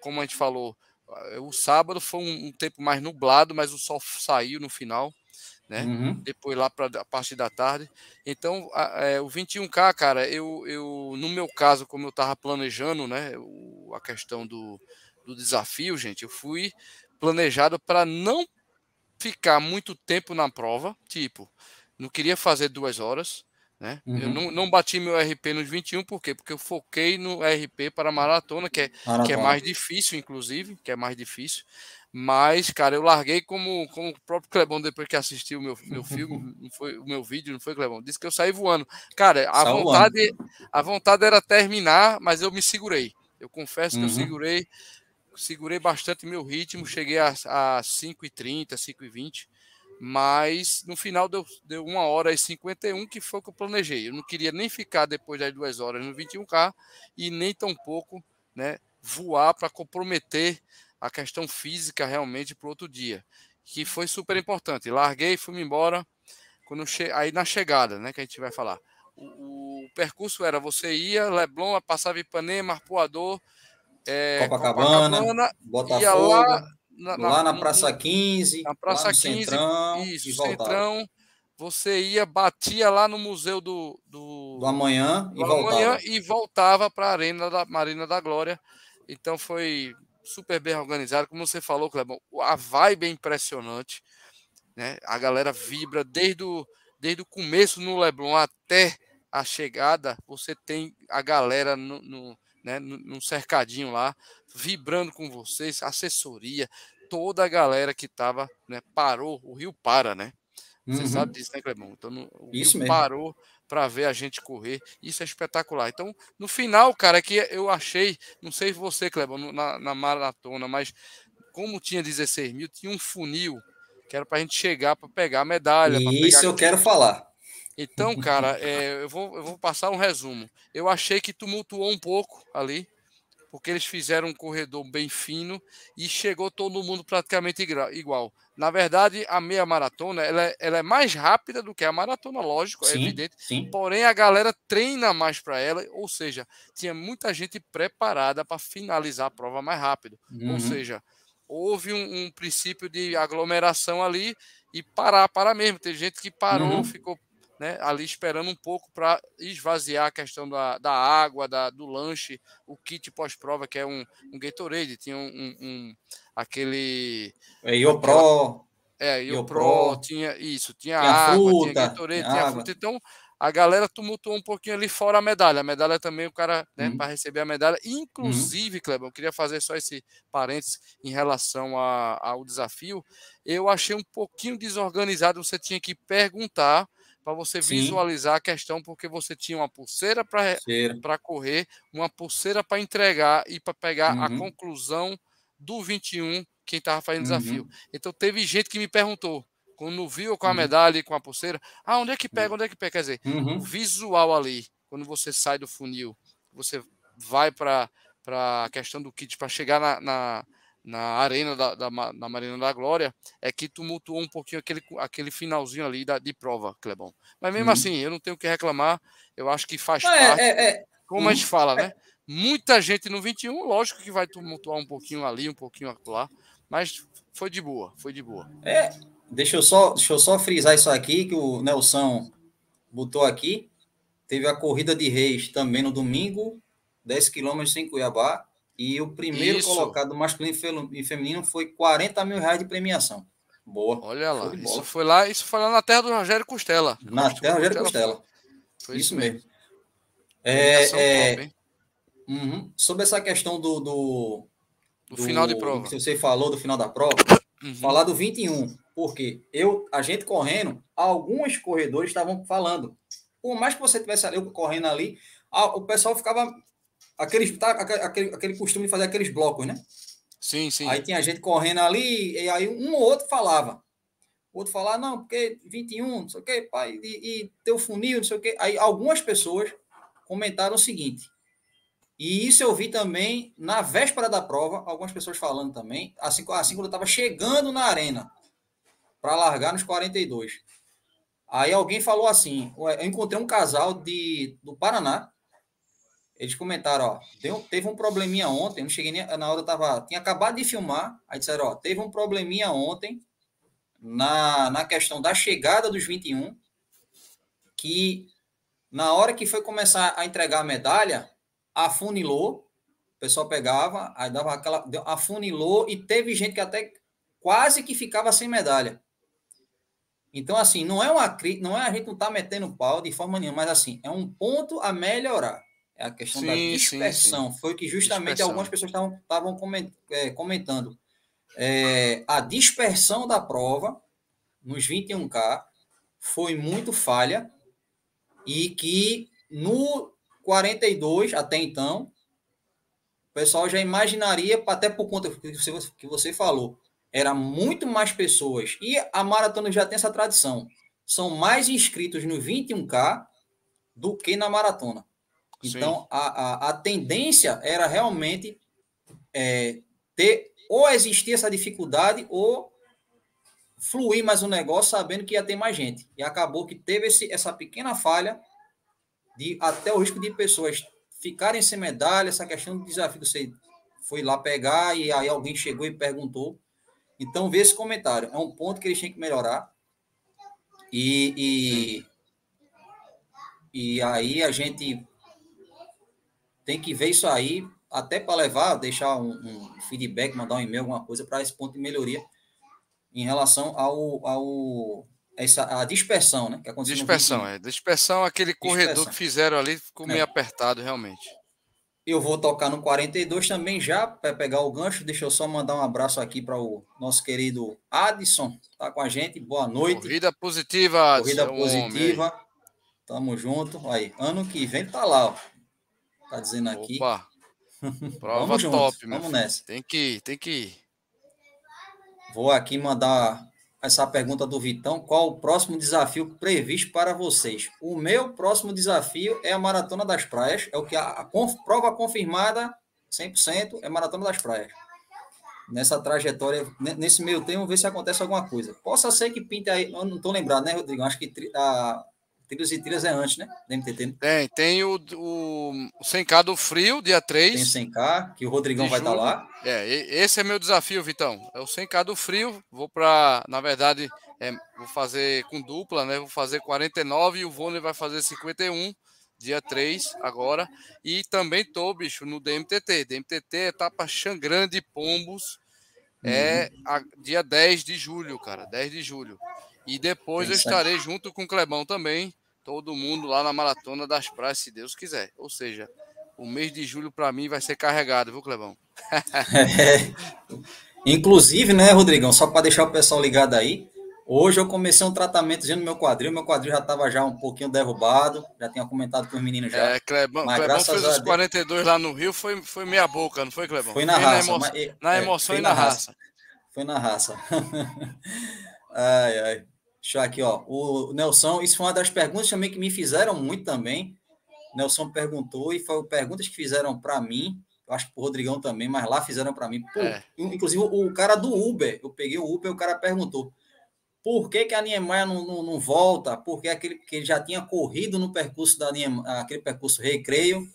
Speaker 2: como a gente falou. Eh, o sábado foi um, um tempo mais nublado, mas o sol saiu no final, né? Uhum. Depois lá para a parte da tarde. Então, a, é, o 21K, cara, eu, eu, no meu caso, como eu estava planejando, né, o, a questão do, do desafio, gente, eu fui planejado para não ficar muito tempo na prova, tipo, não queria fazer duas horas, né? Uhum. Eu não, não bati meu RP nos 21, por quê? Porque eu foquei no RP para maratona, que é, maratona. que é mais difícil, inclusive, que é mais difícil. Mas, cara, eu larguei como, como o próprio Clebão, depois que assistiu o meu, meu filme, não foi, o meu vídeo, não foi, Clebão? Disse que eu saí voando. Cara, a vontade, a vontade era terminar, mas eu me segurei. Eu confesso uhum. que eu uhum. segurei segurei bastante meu ritmo, cheguei a, a 5h30, 5h20, mas no final deu, deu 1 hora e 51, que foi o que eu planejei. Eu não queria nem ficar depois das duas horas no 21K e nem tampouco né, voar para comprometer a questão física realmente para o outro dia, que foi super importante. Larguei, fui embora, quando che... aí na chegada, né, que a gente vai falar. O, o percurso era você ia, Leblon, passava Ipanema, Arpoador,
Speaker 1: é, Copacabana, Copacabana Botafogo, lá na, na, lá na Praça 15,
Speaker 2: na Praça lá 15, Centrão, isso, Centrão, você ia, batia lá no Museu do, do,
Speaker 1: do Amanhã,
Speaker 2: do e, voltava. e voltava para a Arena da Marina da Glória. Então foi super bem organizado, como você falou, Clebão, a vibe é impressionante, né? A galera vibra desde o, desde o começo no Leblon até a chegada, você tem a galera no, no né, num cercadinho lá, vibrando com vocês, assessoria, toda a galera que estava, né, parou, o rio para, né? Você uhum. sabe disso, né, Clebão? Então, no, o Isso rio mesmo. parou para ver a gente correr. Isso é espetacular. Então, no final, cara, que eu achei, não sei você, Clebão, na, na maratona, mas como tinha 16 mil, tinha um funil que era para a gente chegar para pegar a medalha.
Speaker 1: Isso eu quero falar.
Speaker 2: Então, cara, é, eu, vou, eu vou passar um resumo. Eu achei que tumultuou um pouco ali, porque eles fizeram um corredor bem fino e chegou todo mundo praticamente igual. Na verdade, a meia maratona ela é, ela é mais rápida do que a maratona, lógico, é sim, é evidente. Sim. Porém, a galera treina mais para ela, ou seja, tinha muita gente preparada para finalizar a prova mais rápido. Uhum. Ou seja, houve um, um, princípio de aglomeração ali e parar, para mesmo. Tem gente que parou, uhum. ficou né, ali esperando um pouco para esvaziar a questão da, da água, da, do lanche, o kit pós-prova, que é um, um Gatorade, tinha um, um, um aquele...
Speaker 1: É, Iopro.
Speaker 2: É, Iopro, tinha isso, tinha, tinha água, fruta, tinha Gatorade, tinha, tinha fruta, então a galera tumultuou um pouquinho ali fora a medalha. A medalha também, o cara, né, uhum. para receber a medalha. Inclusive, uhum. Kleber, eu queria fazer só esse parênteses em relação a, ao desafio. Eu achei um pouquinho desorganizado. Você tinha que perguntar para você Sim. visualizar a questão, porque você tinha uma pulseira para correr, uma pulseira para entregar e para pegar uhum. a conclusão do 21, quem estava fazendo uhum. desafio. Então teve gente que me perguntou, quando viu com a uhum. medalha e com a pulseira, ah, onde é que pega, onde é que pega? Quer dizer, o uhum. visual ali, quando você sai do funil você vai para a questão do kit para chegar na, na, na arena da, da, na Marina da Glória, é que tumultuou um pouquinho aquele, aquele finalzinho ali da, de prova, Clebão. Mas mesmo hum. assim, eu não tenho o que reclamar, eu acho que faz é, parte, é, é, como a gente fala, né? Muita gente no 21, lógico que vai tumultuar um pouquinho ali, um pouquinho lá, mas foi de boa, foi de boa.
Speaker 1: É, deixa eu só, deixa eu só frisar isso aqui que o Nelson botou aqui. Teve a corrida de Reis também no domingo, 10 quilômetros em Cuiabá. E o primeiro isso. colocado masculino e feminino foi 40 mil reais de premiação. Boa.
Speaker 2: Olha lá, isso foi lá, isso foi lá na terra do Rogério Costela.
Speaker 1: Na terra do Rogério Costela. Foi, foi isso mesmo. mesmo. É, é, uhum. Sobre essa questão do, do,
Speaker 2: do, do final de prova.
Speaker 1: Que você falou do final da prova, uhum. falar do 21. Porque eu, a gente correndo, alguns corredores estavam falando. Por mais que você tivesse ali correndo ali, o pessoal ficava. Aquele, tá, aquele, aquele costume de fazer aqueles blocos, né?
Speaker 2: Sim, sim.
Speaker 1: Aí tinha gente correndo ali, e aí um ou outro falava. O outro falava, não, porque 21, não sei o quê, pai, e, e teu funil, não sei o quê. Aí algumas pessoas comentaram o seguinte. E isso eu vi também na véspera da prova, algumas pessoas falando também, assim, assim quando eu estava chegando na arena para largar nos 42. Aí alguém falou assim: eu encontrei um casal de, do Paraná. Eles comentaram, ó, deu, teve um probleminha ontem, não cheguei nem, na hora eu tava, tinha acabado de filmar, aí disseram, ó, teve um probleminha ontem na, na questão da chegada dos 21, que na hora que foi começar a entregar a medalha, afunilou, o pessoal pegava, aí dava aquela, afunilou e teve gente que até quase que ficava sem medalha. Então, assim, não é uma não é a gente não tá metendo pau de forma nenhuma, mas assim, é um ponto a melhorar. É a questão sim, da dispersão. Sim, sim. Foi que justamente dispersão. algumas pessoas estavam é, comentando. É, a dispersão da prova nos 21K foi muito falha e que no 42, até então, o pessoal já imaginaria, até por conta que você, que você falou, era muito mais pessoas. E a maratona já tem essa tradição. São mais inscritos no 21K do que na maratona. Então, a, a, a, tendência era realmente é, ter ou existir essa dificuldade ou fluir mais o um negócio sabendo que ia ter mais gente. E acabou que teve esse, essa pequena falha de até o risco de pessoas ficarem sem medalha, essa questão do desafio que você foi lá pegar e aí alguém chegou e perguntou. Então, vê esse comentário. É um ponto que eles têm que melhorar. E, e, e aí a gente tem que ver isso aí, até para levar, deixar um, um, feedback, mandar um e-mail, alguma coisa, para esse ponto de melhoria em relação ao, ao essa, a dispersão, né?
Speaker 2: Que dispersão, é. Dispersão, aquele corredor dispersão. que fizeram ali ficou meio é. apertado, realmente.
Speaker 1: Eu vou tocar no 42 também já, para pegar o gancho. Deixa eu só mandar um abraço aqui para o nosso querido Adson, tá com a gente. Boa noite.
Speaker 2: Corrida positiva,
Speaker 1: Adson. Corrida positiva. Homem. Tamo junto. Aí, ano que vem tá lá, ó. Tá dizendo aqui.
Speaker 2: Opa. Prova vamos top, junto. Vamos nessa. Tem que ir, tem que ir.
Speaker 1: Vou aqui mandar essa pergunta do Vitão: qual o próximo desafio previsto para vocês? O meu próximo desafio é a Maratona das Praias, é o que a, a prova confirmada 100% é Maratona das Praias. Nessa trajetória, nesse meio tempo, ver se acontece alguma coisa. Possa ser que pinte aí, eu não estou lembrado, né, Rodrigo? Acho que a, Trilhas e Trilhas é antes, né?
Speaker 2: Da MTT. Né? Tem, tem o, o, o 100K do Frio, dia 3.
Speaker 1: Tem 100K, que o Rodrigão vai estar tá lá.
Speaker 2: É, esse é meu desafio, Vitão. É o 100K do Frio. Vou para, na verdade, é, vou fazer com dupla, né? Vou fazer 49 e o Vone vai fazer 51 dia 3 agora. E também tô, bicho, no DMTT. DMTT, etapa Xangrande Pombos. É uhum. a, dia 10 de julho, cara. 10 de julho. E depois eu estarei junto com o Clebão também todo mundo lá na Maratona das Praias, se Deus quiser. Ou seja, o mês de julho para mim vai ser carregado, viu, Clebão?
Speaker 1: é. Inclusive, né, Rodrigão, só para deixar o pessoal ligado aí, hoje eu comecei um tratamento no meu quadril, meu quadril já estava já um pouquinho derrubado, já tinha comentado com os meninos já.
Speaker 2: É, Clebão, mas Clebão fez os 42 lá no Rio, foi, foi meia boca, não foi, Clebão?
Speaker 1: Foi na foi raça. Na, emo...
Speaker 2: mas, na é, emoção e na, na raça. raça.
Speaker 1: Foi na raça. ai, ai. Deixa aqui, ó. O Nelson, isso foi uma das perguntas também que me fizeram muito também. Nelson perguntou, e foi perguntas que fizeram para mim, eu acho que o Rodrigão também, mas lá fizeram para mim. Pô, é. Inclusive, o cara do Uber, eu peguei o Uber e o cara perguntou por que, que a Niemeyer não, não, não, volta? Porque aquele que ele já tinha corrido no percurso da Niemeyer, aquele percurso recreio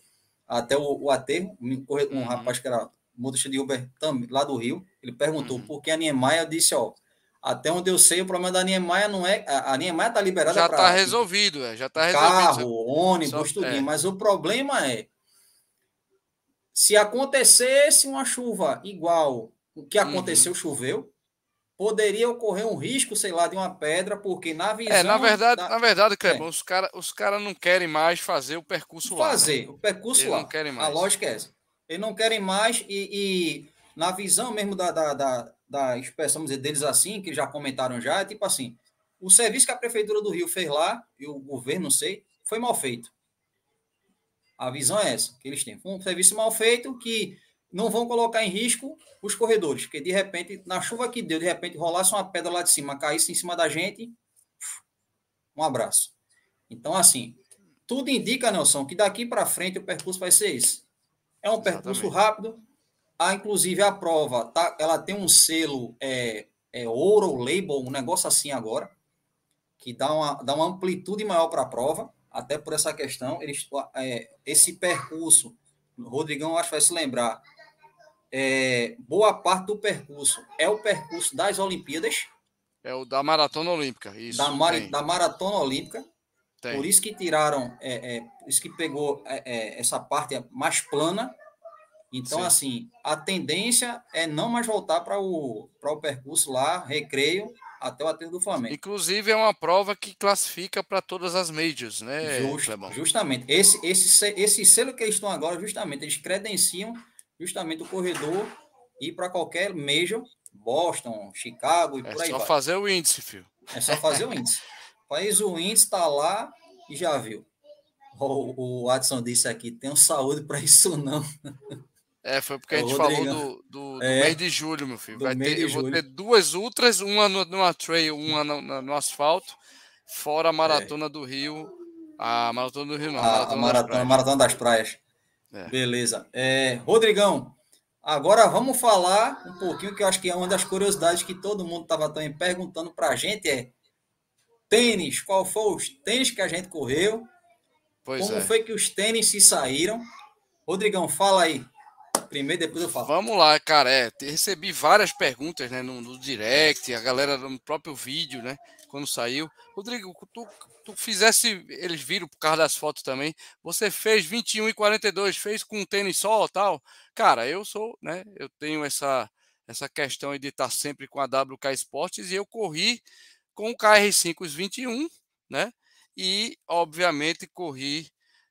Speaker 1: até o, o aterro, um, um uhum. rapaz que era motorista de Uber também, lá do Rio, ele perguntou uhum. por que a Niemeyer disse, ó, até onde eu sei, o problema da Niemeyer não é. A Niemeyer está liberada
Speaker 2: Já está resolvido, é, já está resolvido.
Speaker 1: Carro, ônibus, tudo. É. Mas o problema é. Se acontecesse uma chuva igual o que aconteceu, uhum. choveu, poderia ocorrer um risco, sei lá, de uma pedra, porque na visão.
Speaker 2: É, na verdade, da... na verdade, Clebão, é. os caras os cara não querem mais fazer o percurso
Speaker 1: fazer, lá. Fazer,
Speaker 2: né?
Speaker 1: o percurso Eles lá. Não querem mais. A lógica é essa. Eles não querem mais e, e na visão mesmo da, da, da, da expressão dizer, deles assim, que já comentaram já, é tipo assim: o serviço que a Prefeitura do Rio fez lá, e o governo, não sei, foi mal feito. A visão é essa que eles têm. Foi um serviço mal feito que não vão colocar em risco os corredores, porque de repente, na chuva que deu, de repente rolasse uma pedra lá de cima, caísse em cima da gente, um abraço. Então, assim, tudo indica, Nelson, que daqui para frente o percurso vai ser esse. É um percurso rápido. A, inclusive, a prova, tá, ela tem um selo é, é ouro, label, um negócio assim agora, que dá uma, dá uma amplitude maior para a prova, até por essa questão. Eles, é, esse percurso, o Rodrigão acho que vai se lembrar, é, boa parte do percurso é o percurso das Olimpíadas.
Speaker 2: É o da Maratona Olímpica, isso.
Speaker 1: Da, mar, da Maratona Olímpica. Tem. Por isso que tiraram, é, é, isso que pegou é, é, essa parte mais plana. Então, Sim. assim, a tendência é não mais voltar para o, o percurso lá, recreio, até o aterro do Flamengo.
Speaker 2: Inclusive, é uma prova que classifica para todas as majors, né?
Speaker 1: Just, justamente. Esse, esse, esse selo que eles estão agora, justamente, eles credenciam justamente o corredor ir para qualquer major, Boston, Chicago e é por aí
Speaker 2: vai. É só fazer o índice, filho.
Speaker 1: É só fazer o índice. Faz o índice, está lá e já viu. O, o Adson disse aqui, tenho saúde para isso não.
Speaker 2: É, foi porque a gente falou do, do, do é, mês de julho, meu filho. Vai ter, eu vou ter duas ultras, uma no, numa trail, uma no, no, asfalto, fora a maratona é. do Rio. A maratona do Rio, não.
Speaker 1: A, a maratona, a maratona das praias. É. Beleza. É, Rodrigão, agora vamos falar um pouquinho que eu acho que é uma das curiosidades que todo mundo estava também perguntando para a gente é tênis. Qual foi os tênis que a gente correu? Pois Como é. foi que os tênis se saíram? Rodrigão, fala aí. Primeiro, depois eu falo.
Speaker 2: Vamos lá, cara. É, recebi várias perguntas né, no, no direct, a galera no próprio vídeo, né? Quando saiu. Rodrigo, tu tu fizesse, eles viram por causa das fotos também, você fez 21 e 42, fez com um tênis só tal. Cara, eu sou, né? Eu tenho essa essa questão de estar sempre com a WK Esportes e eu corri com o KR5 os 21, né? E obviamente corri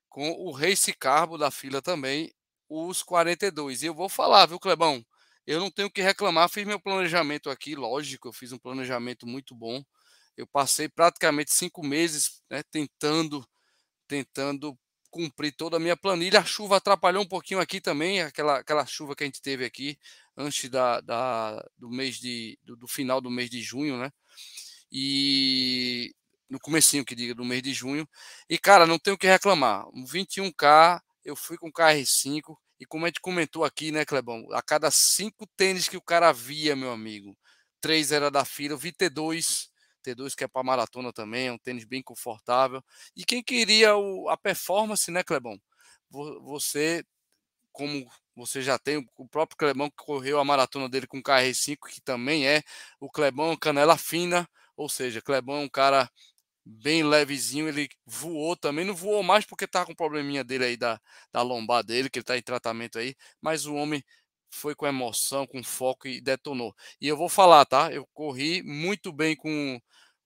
Speaker 2: com o Race Carbo da fila também os 42. E eu vou falar, viu, Clebão? Eu não tenho que reclamar, fiz meu planejamento aqui, lógico, eu fiz um planejamento muito bom eu passei praticamente cinco meses né, tentando, tentando cumprir toda a minha planilha. A chuva atrapalhou um pouquinho aqui também, aquela, aquela chuva que a gente teve aqui antes da, da do mês de do, do, final do mês de junho, né? E no comecinho que diga do mês de junho. E cara, não tenho o que reclamar. Um 21K, eu fui com KR5 e como a gente comentou aqui, né, Clebão, a cada cinco tênis que o cara via, meu amigo, três era da fila, eu vi T2 T2 que é para maratona também, é um tênis bem confortável. E quem queria o, a performance, né, Clebão? Você, como você já tem o próprio Clebão que correu a maratona dele com o KR5, que também é o Clebão canela fina, ou seja, Clebão é um cara bem levezinho, ele voou também, não voou mais porque tá com um probleminha dele aí da, da lombar dele, que ele tá em tratamento aí, mas o homem foi com emoção, com foco e detonou. E eu vou falar, tá? Eu corri muito bem com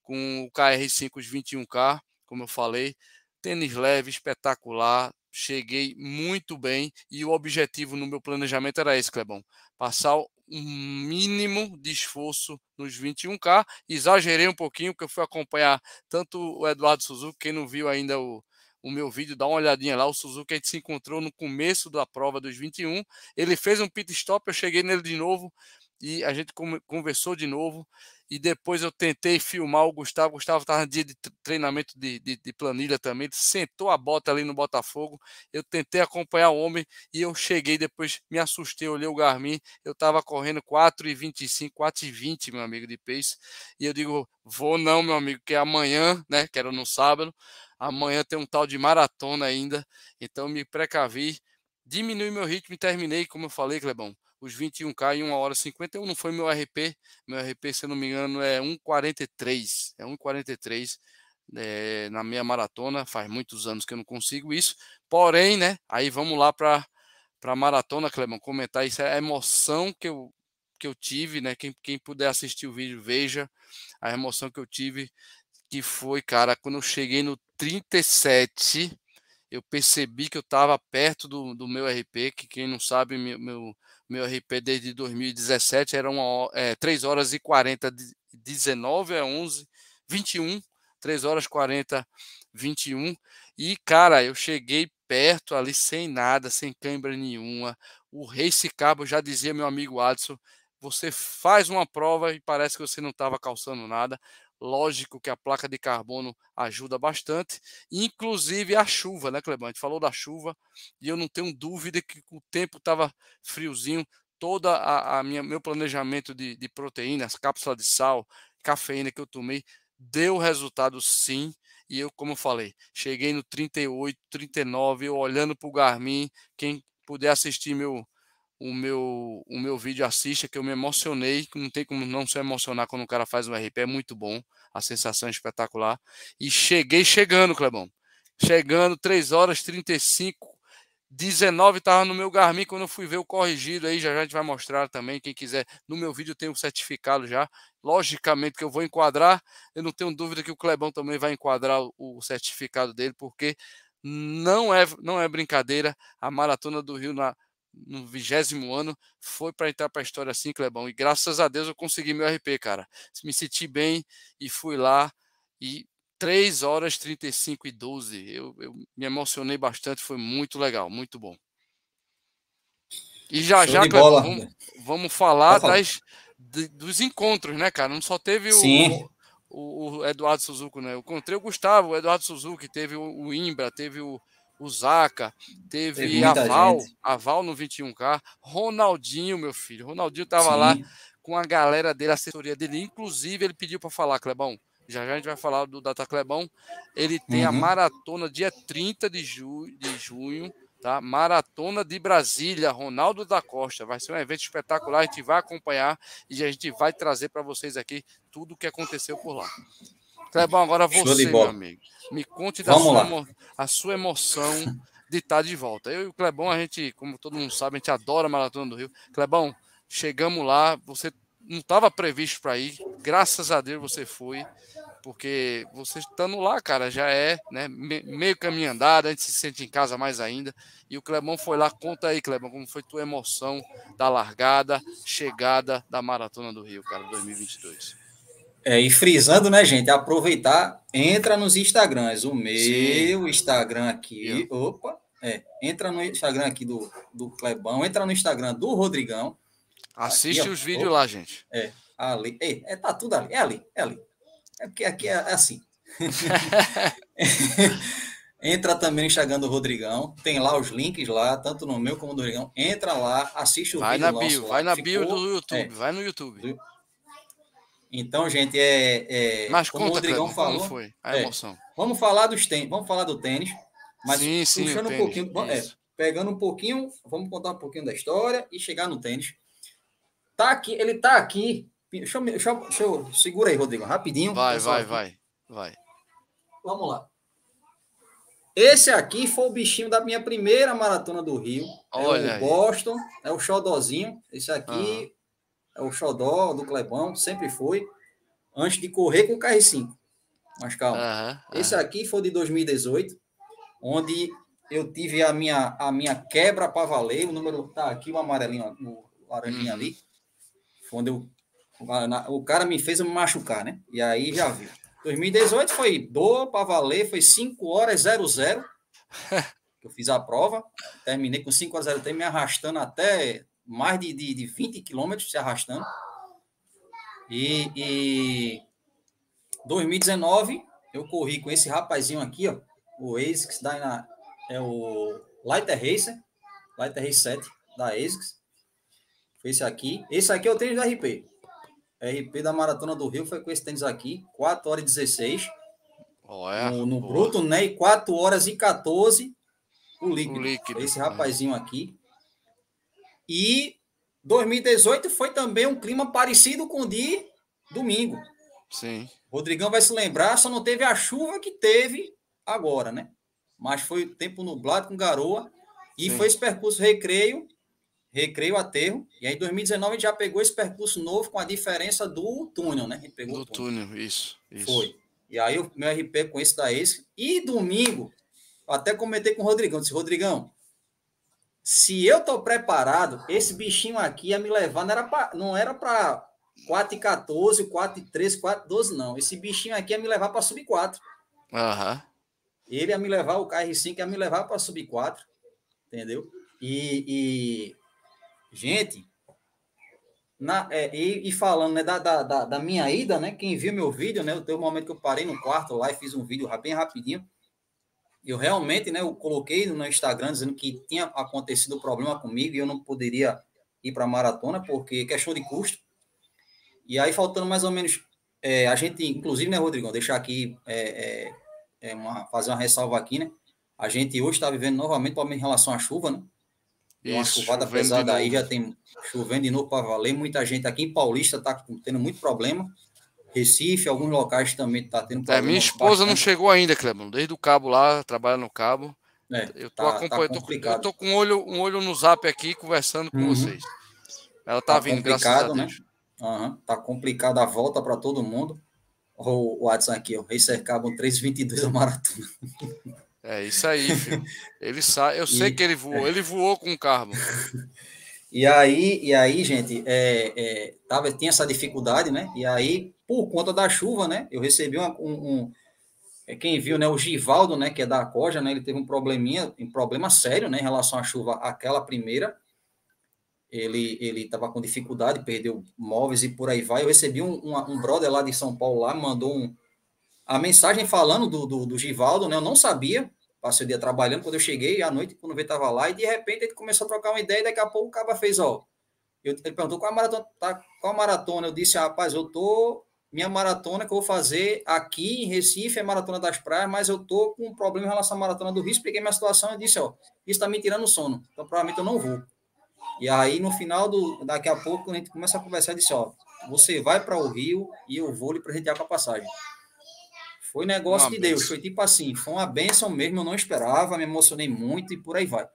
Speaker 2: com o KR5 os 21K, como eu falei, tênis leve, espetacular, cheguei muito bem e o objetivo no meu planejamento era esse, Clebão, passar um mínimo de esforço nos 21K, exagerei um pouquinho, porque eu fui acompanhar tanto o Eduardo Suzuki, quem não viu ainda o, o meu vídeo, dá uma olhadinha lá, o Suzuki a gente se encontrou no começo da prova dos 21, ele fez um pit stop, eu cheguei nele de novo, e a gente conversou de novo e depois eu tentei filmar o Gustavo. O Gustavo estava no dia de treinamento de, de, de, planilha também. Ele sentou a bota ali no Botafogo. Eu tentei acompanhar o homem e eu cheguei depois, me assustei, olhei o Garmin. Eu estava correndo 4,25, 4,20, meu amigo, de pace. E eu digo, vou não, meu amigo, que amanhã, né, que era no sábado, amanhã tem um tal de maratona ainda. Então me precavi, diminui meu ritmo e terminei, como eu falei, Clebão os 21K em 1 hora 51 não foi meu RP. Meu RP, se eu não me engano, é 1,43. É 1,43 é, na minha maratona. Faz muitos anos que eu não consigo isso. Porém, né? Aí vamos lá para a maratona, Clemão, comentar isso. É a emoção que eu, que eu tive, né? Quem, quem puder assistir o vídeo, veja a emoção que eu tive. Que foi, cara, quando eu cheguei no 37 eu percebi que eu estava perto do, do meu RP, que quem não sabe, meu, meu, meu RP desde 2017 era uma, é, 3 horas e 40, 19 a 11, 21, 3 horas 40, 21. E, cara, eu cheguei perto ali sem nada, sem câimbra nenhuma. O Race Cabo já dizia meu amigo Adson, você faz uma prova e parece que você não estava calçando nada. Lógico que a placa de carbono ajuda bastante, inclusive a chuva, né, Cleber? A gente falou da chuva e eu não tenho dúvida que o tempo estava friozinho, toda a, a, minha meu planejamento de, de proteínas, cápsula de sal, cafeína que eu tomei deu resultado sim. E eu, como eu falei, cheguei no 38, 39, eu olhando para o Garmin. Quem puder assistir meu, o meu, o meu vídeo assista, que eu me emocionei, não tem como não se emocionar quando o cara faz um RP, é muito bom, a sensação é espetacular. E cheguei chegando, Clebão. Chegando, 3 horas 35, 19 estava no meu Garmin quando eu fui ver o corrigido aí, já, já a gente vai mostrar também, quem quiser. No meu vídeo tem um certificado já. Logicamente que eu vou enquadrar, eu não tenho dúvida que o Clebão também vai enquadrar o, o certificado dele, porque não é, não é brincadeira. A Maratona do Rio na, no vigésimo ano, foi para entrar para a história assim, Clebão. E graças a Deus eu consegui meu RP, cara. Me senti bem e fui lá. E 3 horas 35 e 12. Eu, eu me emocionei bastante, foi muito legal, muito bom. E já Show já, Clebão, vamos, vamos, falar, falar. Das, de, dos encontros, né, cara? Não só teve o, o, o, Eduardo Suzuki, né? Eu encontrei o Gustavo, o Eduardo Suzuki, teve o, o Imbra, teve o, o Zaca, teve, teve a Val, gente. a Val no 21K, Ronaldinho, meu filho. Ronaldinho tava Sim. lá com a galera dele, a assessoria dele. Inclusive, ele pediu para falar, Clebão. Já já a gente vai falar do Data Clebão. Ele tem uhum. a maratona dia 30 de, ju de junho, tá? Maratona de Brasília, Ronaldo da Costa. Vai ser um evento espetacular, a gente vai acompanhar e a gente vai trazer para vocês aqui tudo o que aconteceu por lá. Clebão, agora você, meu amigo. Me conte da sua, a sua emoção de estar de volta. Eu e o Clebão, a gente, como todo mundo sabe, a gente adora a Maratona do Rio. Clebão, chegamos lá, você não estava previsto para ir, graças a Deus você foi, porque você estando lá, cara, já é né, meio caminho andado, a gente se sente em casa mais ainda. E o Clebão foi lá, conta aí, Clebão, como foi tua emoção da largada, chegada da Maratona do Rio, cara, 2022.
Speaker 1: É, e frisando, né, gente? Aproveitar, entra nos Instagrams. O meu Sim. Instagram aqui. Opa, é, entra no Instagram aqui do, do Clebão, entra no Instagram do Rodrigão.
Speaker 2: Assiste aqui, os ó, vídeos opa, lá, gente.
Speaker 1: É, ali. É, é, tá tudo ali. É ali, é ali. É porque aqui é, é assim. entra também no Instagram do Rodrigão. Tem lá os links lá, tanto no meu como no do Rodrigão. Entra lá, assiste o
Speaker 2: vai
Speaker 1: vídeo.
Speaker 2: Na bio, vai na bio do YouTube. É, vai no YouTube. Do,
Speaker 1: então, gente, é. é
Speaker 2: mas como conta, o Rodrigão falou. Como foi a
Speaker 1: é,
Speaker 2: emoção?
Speaker 1: Vamos falar dos tênis, vamos falar do tênis, mas sim, sim, puxando tênis, um pouquinho, é, pegando um pouquinho, vamos contar um pouquinho da história e chegar no tênis. Tá aqui, ele tá aqui. Deixa eu, deixa eu, deixa eu segura aí, Rodrigo, rapidinho.
Speaker 2: Vai, vai, vai, vai.
Speaker 1: Vamos lá. Esse aqui foi o bichinho da minha primeira maratona do Rio. Olha é o Boston, é o xodozinho. Esse aqui uhum é o xodó do Clebão, sempre foi, antes de correr com o KR5. Mas calma. Uhum, Esse aqui foi de 2018, onde eu tive a minha, a minha quebra para valer. O número tá aqui, o amarelinho, o laranjinho uhum. ali. Onde eu, o cara me fez me machucar, né? E aí já viu. 2018 foi boa para valer, foi 5 horas 00. eu fiz a prova, terminei com 5 horas 0, me arrastando até mais de, de, de 20 quilômetros se arrastando. E, e 2019 eu corri com esse rapazinho aqui, ó, o ASICS da na, é o Lighter Racer, Lighter Race 7 da ASICS. Foi esse aqui. Esse aqui é o tênis da RP. RP da Maratona do Rio foi com esse tênis aqui, 4 horas e 16. Oh, é? No, no bruto, né? E 4 horas e 14 o líquido. O líquido. Esse rapazinho aqui. E 2018 foi também um clima parecido com o de domingo.
Speaker 2: Sim.
Speaker 1: Rodrigão vai se lembrar, só não teve a chuva que teve agora, né? Mas foi tempo nublado com garoa. E Sim. foi esse percurso recreio, recreio aterro. E aí, em 2019, a gente já pegou esse percurso novo com a diferença do túnel, né?
Speaker 2: do túnel. túnel, isso, isso.
Speaker 1: Foi. E aí, o meu RP com esse da esse. E domingo, até comentei com o Rodrigão. Disse, Rodrigão, se eu tô preparado, esse bichinho aqui ia me levar, não era para não era para 4 e 14, 4 e 13, 4 e 12, não. Esse bichinho aqui ia me levar para sub 4.
Speaker 2: Aham. Uhum.
Speaker 1: Ele ia me levar, o KR5 ia me levar para sub 4, entendeu? E, e gente, na, é, e, e, falando né, da, da, da, minha ida, né? Quem viu meu vídeo, né? Teve um momento que eu parei no quarto lá e fiz um vídeo bem rapidinho. Eu realmente, né? Eu coloquei no Instagram dizendo que tinha acontecido o problema comigo e eu não poderia ir para a maratona porque questão de custo. E aí, faltando mais ou menos. É, a gente, inclusive, né, Rodrigão, deixar aqui é, é é uma, fazer uma ressalva aqui, né? A gente hoje está vivendo novamente problema em relação à chuva, né? Isso, uma chuvada pesada aí, já tem chovendo de novo para valer. Muita gente aqui em Paulista está tendo muito problema. Recife, alguns locais também está tendo
Speaker 2: problema. É, minha esposa bastante. não chegou ainda, Clebão. Desde o cabo lá, trabalha no cabo. É, eu tô tá, acompanhando, tá eu tô com um olho, um olho no zap aqui conversando com uhum. vocês. Ela tá, tá vindo, graças a
Speaker 1: né? Deus. Né? Uhum, tá complicado a volta para todo mundo o Watson aqui, ó. Racer Carbon 322 a maratona.
Speaker 2: É isso aí, filho. Ele sabe, eu sei e, que ele voou, é. ele voou com o carbo.
Speaker 1: E aí, e aí, gente, é, é, tava, tinha essa dificuldade, né? E aí, por conta da chuva, né? Eu recebi uma, um, um é, quem viu, né? O Givaldo, né? Que é da Coja, né? Ele teve um probleminha, um problema sério, né? Em relação à chuva, aquela primeira ele ele estava com dificuldade, perdeu móveis e por aí vai. Eu recebi um, um, um brother lá de São Paulo lá, mandou um, a mensagem falando do, do, do, Givaldo, né? Eu não sabia, passei o dia trabalhando, quando eu cheguei à noite, quando eu estava lá, e de repente ele começou a trocar uma ideia, e daqui a pouco o cara fez, ó. Eu, ele perguntou qual a maratona, tá, qual a maratona? Eu disse, ah, rapaz, eu tô. Minha maratona que eu vou fazer aqui em Recife é Maratona das Praias, mas eu tô com um problema em relação à Maratona do Rio. Expliquei minha situação e disse, ó, isso está me tirando sono, então provavelmente eu não vou. E aí, no final do. Daqui a pouco, a gente começa a conversar e disse: Ó, você vai para o Rio e eu vou lhe presentear com a passagem. Foi negócio uma de benção. Deus, foi tipo assim, foi uma benção mesmo, eu não esperava, me emocionei muito e por aí vai.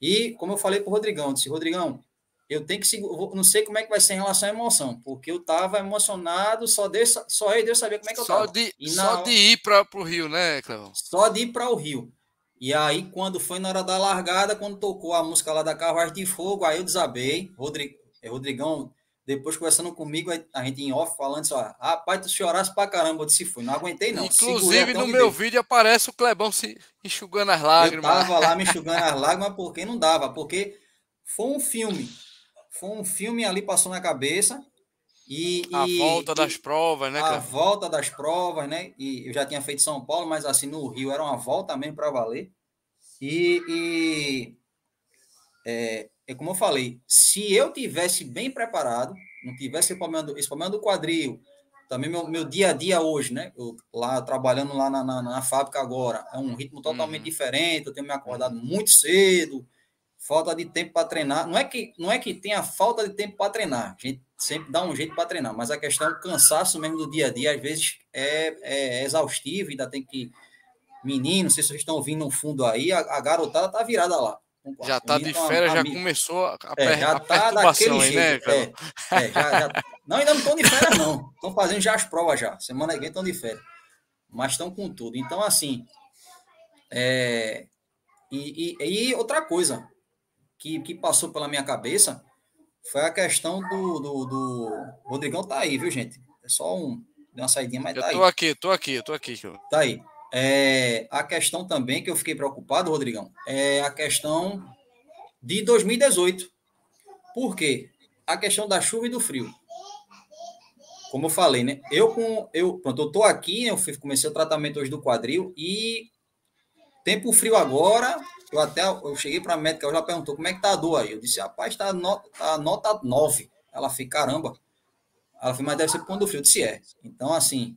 Speaker 1: E, como eu falei para o Rodrigão, eu disse: Rodrigão, eu tenho que não sei como é que vai ser em relação à emoção, porque eu estava emocionado, só Deus, só Deus sabia como é que eu estava.
Speaker 2: Só de, na, só de ir para o Rio, né, Clevão?
Speaker 1: Só de ir para o Rio. E aí, quando foi na hora da largada, quando tocou a música lá da Carruagem de Fogo, aí eu desabei. Rodrig... É, Rodrigão, depois conversando comigo, a gente em off falando assim, ó, rapaz, tu chorasse pra caramba, eu disse, fui, não aguentei não.
Speaker 2: Inclusive, no meu vídeo aparece o Clebão se enxugando as lágrimas.
Speaker 1: Eu tava lá me enxugando as lágrimas porque não dava, porque foi um filme, foi um filme ali, passou na cabeça, e,
Speaker 2: a
Speaker 1: e,
Speaker 2: volta das provas, né?
Speaker 1: A volta das provas, né? E eu já tinha feito São Paulo, mas assim no Rio era uma volta mesmo para valer. E, e é, é, como eu falei, se eu tivesse bem preparado, não tivesse esse problema do, esse problema do quadril, também meu, meu dia a dia hoje, né? Eu, lá trabalhando lá na, na, na fábrica agora, é um ritmo totalmente uhum. diferente. Eu tenho me acordado muito cedo, falta de tempo para treinar. Não é que não é que tenha falta de tempo para treinar. A gente sempre dá um jeito para treinar, mas a questão do cansaço mesmo do dia a dia, às vezes é, é exaustivo, ainda tem que. Menino, não sei se vocês estão ouvindo no fundo aí, a, a garotada tá virada lá.
Speaker 2: Já está de férias, já começou a, é, já a tá perturbação aí, né,
Speaker 1: cara? É, é, já, já... Não, ainda não estão de férias, não. Estão fazendo já as provas já. Semana que vem estão de férias. Mas estão com tudo. Então, assim. É... E, e, e, outra coisa que, que passou pela minha cabeça foi a questão do, do, do... Rodrigão tá aí, viu, gente? É só um. Deu uma saidinha, mas
Speaker 2: eu
Speaker 1: tá
Speaker 2: tô aí. aqui, tô aqui, tô aqui.
Speaker 1: Tá aí. É, a questão também que eu fiquei preocupado, Rodrigão, é a questão de 2018. Por quê? A questão da chuva e do frio. Como eu falei, né? Eu com eu, pronto, eu tô aqui, eu comecei o tratamento hoje do quadril e tempo frio agora, eu até eu cheguei para a médica, ela já perguntou como é que tá a dor aí. Eu disse, rapaz, tá nota, tá nota 9. Ela fez, caramba. Ela falou, mas deve ser por conta do frio. Eu disse, é. Então, assim,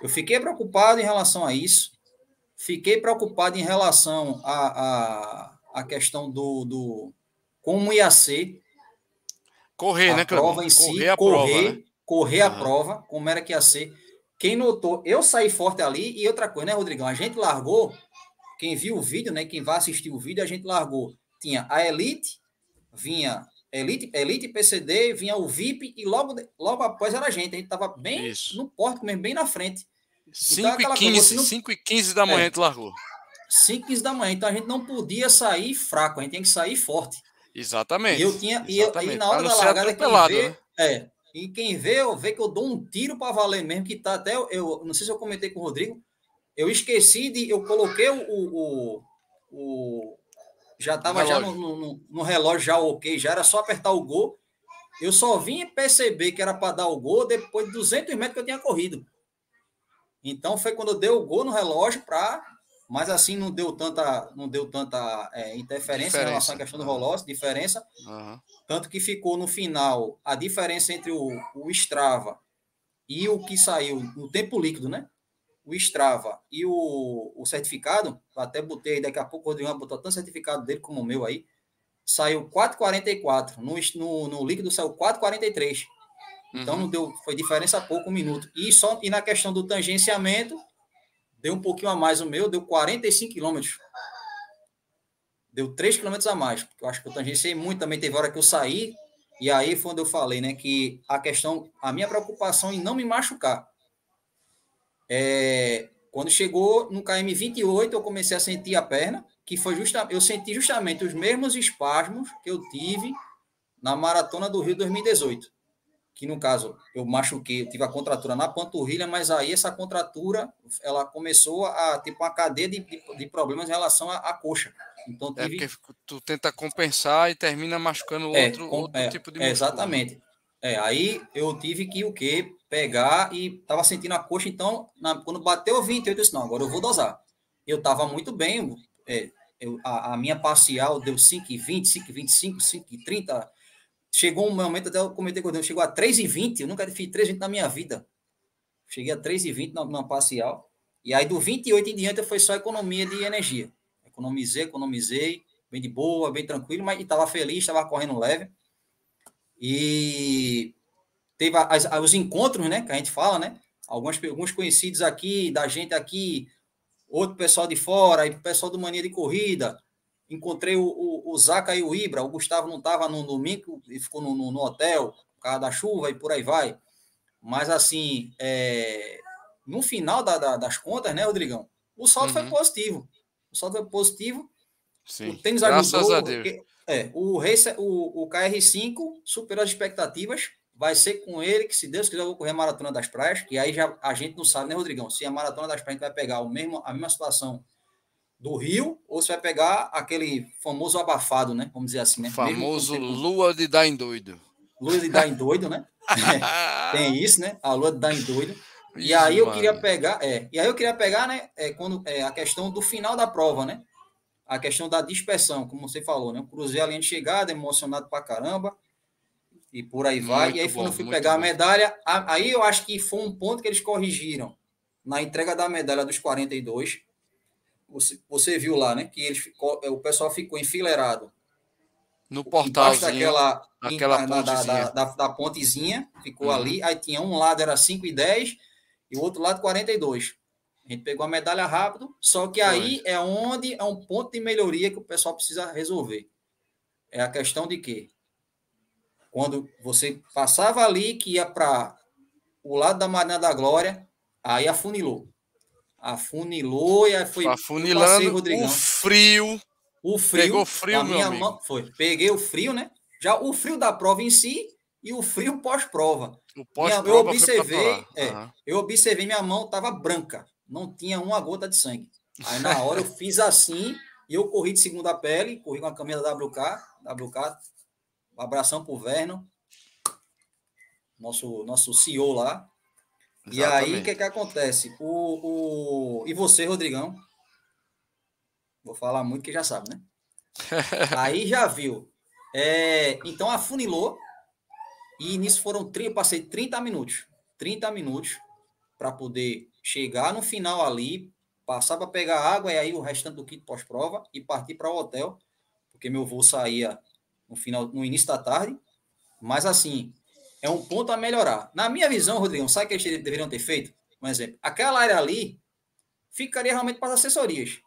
Speaker 1: eu fiquei preocupado em relação a isso. Fiquei preocupado em relação à a, a, a, questão do, do como ia ser
Speaker 2: correr,
Speaker 1: a
Speaker 2: né,
Speaker 1: prova em si, correr a correr, prova, né? correr a prova, como era que ia ser. Quem notou, eu saí forte ali e outra coisa, né, Rodrigão? A gente largou, quem viu o vídeo, né, quem vai assistir o vídeo, a gente largou. Tinha a Elite, vinha Elite, Elite PCD, vinha o VIP e logo, logo após era a gente. A gente estava bem Isso. no porto mesmo, bem na frente.
Speaker 2: 5 então, e 15, não... 5 e 15 da manhã é, tu largou.
Speaker 1: 5 e 15 da manhã, então a gente não podia sair fraco, a gente tinha que sair forte.
Speaker 2: Exatamente.
Speaker 1: E eu tinha, e, eu, e na hora da largada, quem vê, né? é, e quem vê, eu vê que eu dou um tiro para valer mesmo, que tá até, eu não sei se eu comentei com o Rodrigo, eu esqueci de, eu coloquei o, o, o já estava já no, no, no, relógio, já ok, já era só apertar o gol, eu só vim perceber que era para dar o gol depois de 200 metros que eu tinha corrido. Então foi quando eu dei o gol no relógio para, mas assim não deu tanta, não deu tanta é, interferência diferença. em relação à questão do relógio, diferença. Uhum. Tanto que ficou no final a diferença entre o, o Strava e o que saiu no tempo líquido, né? O Strava e o, o certificado, até botei daqui a pouco o Rodrigo botou tanto certificado dele como o meu aí, saiu 4,44. No, no, no líquido saiu 4,43. Então uhum. não deu, foi diferença pouco um minuto. E só e na questão do tangenciamento, deu um pouquinho a mais o meu, deu 45 quilômetros. Deu 3 quilômetros a mais, porque eu acho que eu tangenciei muito, também teve hora que eu saí, e aí foi onde eu falei, né, que a questão, a minha preocupação em não me machucar. É, quando chegou no KM 28, eu comecei a sentir a perna, que foi justamente, eu senti justamente os mesmos espasmos que eu tive na maratona do Rio 2018 que no caso eu machuquei, eu tive a contratura na panturrilha, mas aí essa contratura ela começou a tipo uma cadeia de, de, problemas em relação à, à coxa. Então
Speaker 2: é tive... É porque tu tenta compensar e termina machucando é, outro, com, outro
Speaker 1: é,
Speaker 2: tipo de
Speaker 1: músculo. Exatamente. É, aí eu tive que o quê? Pegar e tava sentindo a coxa, então na, quando bateu 28, eu disse, não, agora eu vou dosar. Eu tava muito bem, é, eu, a, a, minha parcial deu 5,20, 5,25, 5,30, Chegou um momento, até eu comentei com o chegou a 3,20. Eu nunca fiz 3,20 na minha vida. Cheguei a 3,20 na, na parcial. E aí, do 28 em diante, foi só economia de energia. Economizei, economizei, bem de boa, bem tranquilo, mas estava feliz, estava correndo leve. E teve as, os encontros, né, que a gente fala, né? Alguns, alguns conhecidos aqui, da gente aqui, outro pessoal de fora, aí pessoal do Mania de Corrida, encontrei o, o, o Zaca e o Ibra, o Gustavo não estava no domingo e ficou no, no, no, hotel, por causa da chuva e por aí vai. Mas, assim, é, no final da, da, das contas, né, Rodrigão, o saldo uhum. foi positivo. O saldo foi positivo.
Speaker 2: Sim. O tênis Graças ajudou. A Deus.
Speaker 1: Porque, é, o, Race, o, o KR5 superou as expectativas. Vai ser com ele que, se Deus quiser, eu vou correr a Maratona das Praias, que aí já a gente não sabe, né, Rodrigão? Se a Maratona das Praias vai pegar o mesmo, a mesma situação do Rio, ou você vai pegar aquele famoso abafado, né? Vamos dizer assim, né?
Speaker 2: famoso lua de dar em doido.
Speaker 1: Lua de dar em doido, né? tem isso, né? A lua de dar em doido. E Ixi, aí eu mano. queria pegar, é, e aí eu queria pegar, né, é, quando, é, a questão do final da prova, né? A questão da dispersão, como você falou, né? Eu cruzei a linha de chegada, emocionado pra caramba, e por aí vai. Muito e aí, quando eu fui pegar bom. a medalha, aí eu acho que foi um ponto que eles corrigiram na entrega da medalha dos 42 você, você viu lá, né? Que eles, é, o pessoal ficou enfileirado.
Speaker 2: No portal
Speaker 1: daquela, aquela da, da, da, da, pontezinha, ficou uhum. ali. Aí tinha um lado era 5 e 10 e o outro lado 42. A gente pegou a medalha rápido, só que aí é onde é um ponto de melhoria que o pessoal precisa resolver. É a questão de que quando você passava ali que ia para o lado da Marina da Glória, aí afunilou afunilou e aí foi
Speaker 2: afunilando o frio.
Speaker 1: O frio.
Speaker 2: Pegou frio, a minha mão,
Speaker 1: foi. Peguei o frio, né? Já o frio da prova em si e o frio pós-prova.
Speaker 2: Pós-prova
Speaker 1: eu observei, é, uhum. eu observei minha mão estava branca, não tinha uma gota de sangue. Aí na hora eu fiz assim e eu corri de segunda pele, corri com a camisa da WK, WK Um abração pro Verno, nosso, nosso CEO lá. Exatamente. E aí, o que, que acontece? O, o... E você, Rodrigão? Vou falar muito que já sabe, né? aí já viu. É, então afunilou. E nisso foram. Passei 30 minutos. 30 minutos para poder chegar no final ali, passar para pegar água e aí o restante do kit pós-prova e partir para o hotel, porque meu voo saía no final, no início da tarde. Mas assim, é um ponto a melhorar. Na minha visão, Rodrigão, sabe o que eles deveriam ter feito? Um exemplo. Aquela área ali ficaria realmente para as assessorias.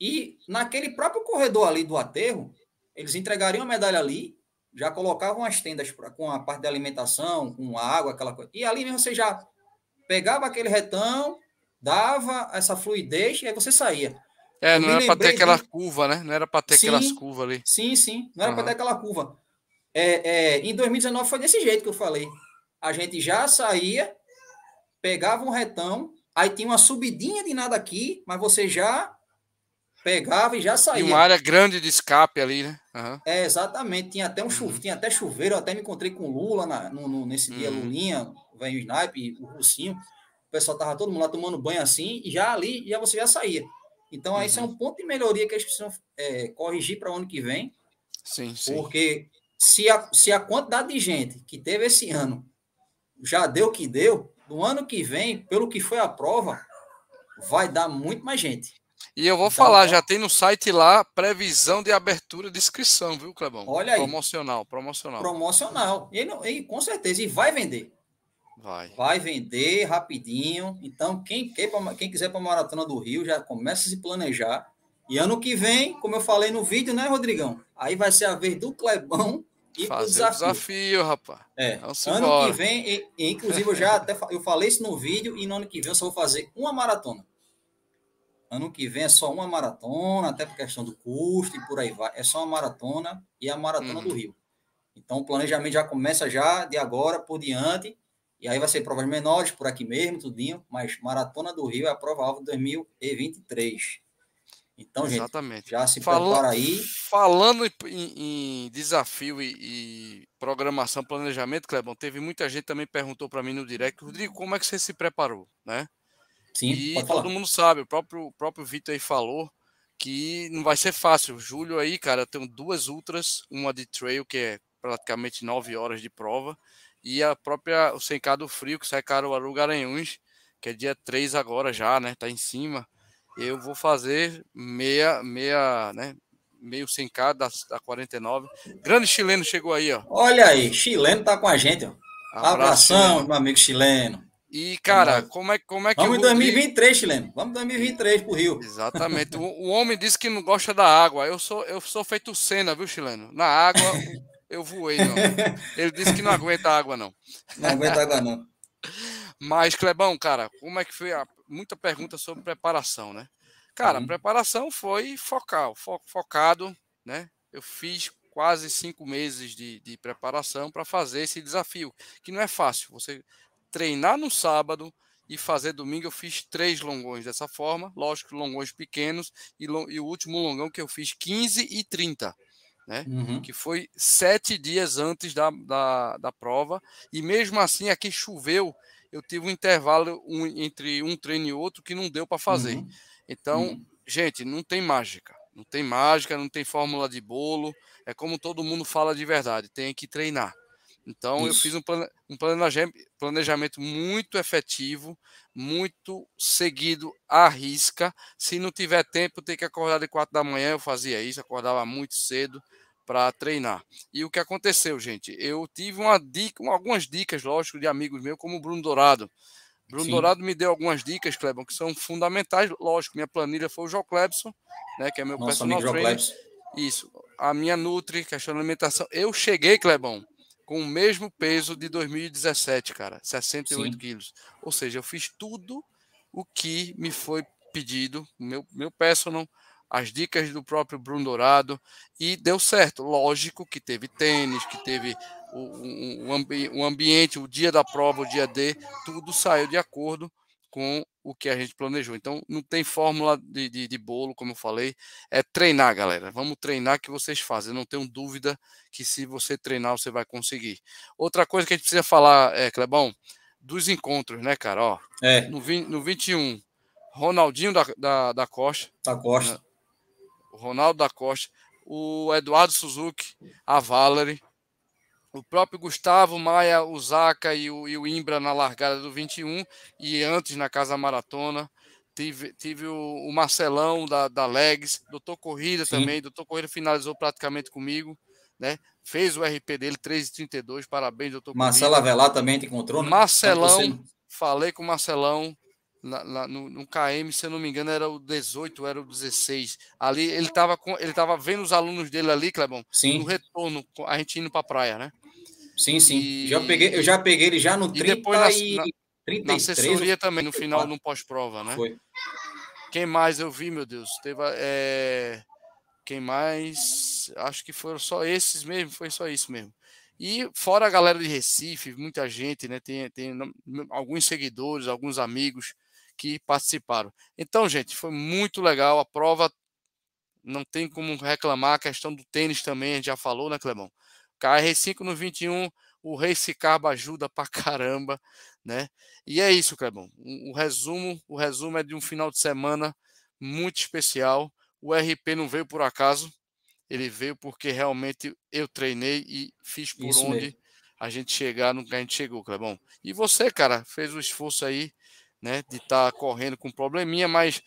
Speaker 1: E naquele próprio corredor ali do aterro, eles entregariam a medalha ali, já colocavam as tendas com a parte de alimentação, com água, aquela coisa. E ali mesmo você já pegava aquele retão, dava essa fluidez e aí você saía.
Speaker 2: É, não era para ter aquela de... curva, né? Não era para ter sim, aquelas curvas ali.
Speaker 1: Sim, sim, não era uhum. para ter aquela curva. É, é, em 2019 foi desse jeito que eu falei. A gente já saía, pegava um retão, aí tinha uma subidinha de nada aqui, mas você já pegava e já saía. E
Speaker 2: uma área grande de escape ali, né?
Speaker 1: Uhum. É, exatamente. Tinha até um chuveiro, uhum. tinha até chuveiro, eu até me encontrei com Lula na, no, no, nesse dia, uhum. Lulinha, o velho Snipe, o Russinho. O pessoal tava todo mundo lá tomando banho assim, e já ali, já você já saía. Então, uhum. esse é um ponto de melhoria que eles precisam é, corrigir para o ano que vem.
Speaker 2: Sim, sim.
Speaker 1: Porque se a, se a quantidade de gente que teve esse ano já deu o que deu, no ano que vem, pelo que foi a prova, vai dar muito mais gente.
Speaker 2: E eu vou então, falar, já tem no site lá previsão de abertura de inscrição, viu, Clebão?
Speaker 1: Olha aí.
Speaker 2: Promocional, promocional.
Speaker 1: Promocional. E, e com certeza, e vai vender.
Speaker 2: Vai.
Speaker 1: Vai vender rapidinho. Então, quem, quem, quem quiser para a Maratona do Rio, já começa a se planejar. E ano que vem, como eu falei no vídeo, né, Rodrigão? Aí vai ser a vez do Clebão
Speaker 2: e Fazer desafio. desafio, rapaz.
Speaker 1: É. ano embora. que vem, e, e, inclusive eu já até eu falei isso no vídeo, e no ano que vem eu só vou fazer uma maratona. Ano que vem é só uma maratona, até por questão do custo e por aí vai. É só uma maratona e a maratona uhum. do Rio. Então o planejamento já começa já de agora por diante. E aí vai ser provas menores por aqui mesmo, tudinho. Mas maratona do Rio é a prova alvo 2023. Então, Exatamente. gente, já se Falou, prepara aí.
Speaker 2: Falando em, em desafio e, e, programação, planejamento, Clebão, teve muita gente também perguntou para mim no direct, Rodrigo, como é que você se preparou, né?
Speaker 1: Sim,
Speaker 2: e todo falar. mundo sabe, o próprio, o próprio Vitor aí falou que não vai ser fácil. Julho aí, cara, eu tenho duas ultras, uma de trail, que é praticamente nove horas de prova, e a própria, o 100K do frio, que sai Caruaru Garanhuns, que é dia 3 agora já, né? Tá em cima eu vou fazer meia, meia, né? Meio 100k da, da 49. Grande chileno chegou aí, ó.
Speaker 1: Olha aí, chileno tá com a gente, ó. Abração, Abração meu amigo chileno.
Speaker 2: E, cara, como é, como é que.
Speaker 1: Vamos em 2023, chileno. Vamos em 2023 pro Rio.
Speaker 2: Exatamente. o, o, homem disse que não gosta da água. Eu sou, eu sou feito cena, viu, chileno? Na água, eu voei, não. Ele disse que não aguenta água, não.
Speaker 1: Não aguenta água, não.
Speaker 2: Mas, Clebão, cara, como é que foi a, muita pergunta sobre preparação, né? Cara, a preparação foi focal, fo focado, né? Eu fiz quase cinco meses de, de preparação para fazer esse desafio, que não é fácil. Você treinar no sábado e fazer domingo, eu fiz três longões dessa forma, lógico, longões pequenos, e, e o último longão que eu fiz 15 e 30. Né? Uhum. Que foi sete dias antes da, da, da prova, e mesmo assim aqui choveu eu tive um intervalo um, entre um treino e outro que não deu para fazer. Uhum. Então, uhum. gente, não tem mágica. Não tem mágica, não tem fórmula de bolo. É como todo mundo fala de verdade, tem que treinar. Então, Isso. eu fiz um, plane, um planejamento, planejamento muito efetivo, muito seguido à risca. Se não tiver tempo, tem que acordar de quatro da manhã, eu fazia isso, acordava muito cedo para treinar. E o que aconteceu, gente? Eu tive uma dica, algumas dicas, lógico, de amigos meus, como o Bruno Dourado. Bruno Sim. Dourado me deu algumas dicas, Clebão, que são fundamentais. Lógico, minha planilha foi o João Clebson, né, que é meu Nosso personal trainer. Isso. A minha Nutri, questão de alimentação. Eu cheguei, Clebão, com o mesmo peso de 2017, cara, 68 Sim. quilos. Ou seja, eu fiz tudo o que me foi pedido, meu, meu personal, as dicas do próprio Bruno Dourado e deu certo. Lógico que teve tênis, que teve o, o, o, ambi o ambiente, o dia da prova, o dia D, tudo saiu de acordo com o que a gente planejou. Então, não tem fórmula de, de, de, bolo, como eu falei, é treinar, galera. Vamos treinar que vocês fazem. Eu não tenho dúvida que se você treinar, você vai conseguir. Outra coisa que a gente precisa falar, é, Clebão, dos encontros, né, cara? Ó, é. no, no 21, Ronaldinho da, da, da Costa.
Speaker 1: Da Costa. Né?
Speaker 2: O Ronaldo da Costa. O Eduardo Suzuki, a Valerie o próprio Gustavo Maia, o Zaca e o, e o Imbra na largada do 21 e antes na Casa Maratona. Tive, tive o, o Marcelão da, da Legs, doutor Corrida Sim. também. Doutor Corrida finalizou praticamente comigo, né? Fez o RP dele, 3,32. Parabéns, doutor
Speaker 1: Marcelo Corrida. Avelar também te encontrou,
Speaker 2: né? Marcelão, você... falei com o Marcelão. Na, na, no, no, KM, se eu não me engano, era o 18, era o 16. Ali ele estava ele tava vendo os alunos dele ali, Clebão,
Speaker 1: Sim.
Speaker 2: no retorno, a gente indo para a praia, né?
Speaker 1: Sim, sim. E... Já peguei, eu já peguei ele já no 30 e depois na, e...
Speaker 2: na, 33. na assessoria também, no final, no pós-prova, né?
Speaker 1: Foi.
Speaker 2: Quem mais eu vi, meu Deus? Teve. É... Quem mais? Acho que foram só esses mesmo, foi só isso mesmo. E fora a galera de Recife, muita gente, né? Tem, tem alguns seguidores, alguns amigos que participaram. Então, gente, foi muito legal. A prova não tem como reclamar. A questão do tênis também, a gente já falou, né, Clemão? KR5 no 21, o Race Carb ajuda pra caramba, né? E é isso, Clebão. O, o, resumo, o resumo é de um final de semana muito especial. O RP não veio por acaso, ele veio porque realmente eu treinei e fiz por isso onde mesmo. a gente chegar no que a gente chegou, Clebão. E você, cara, fez o esforço aí, né, de estar tá correndo com probleminha, mas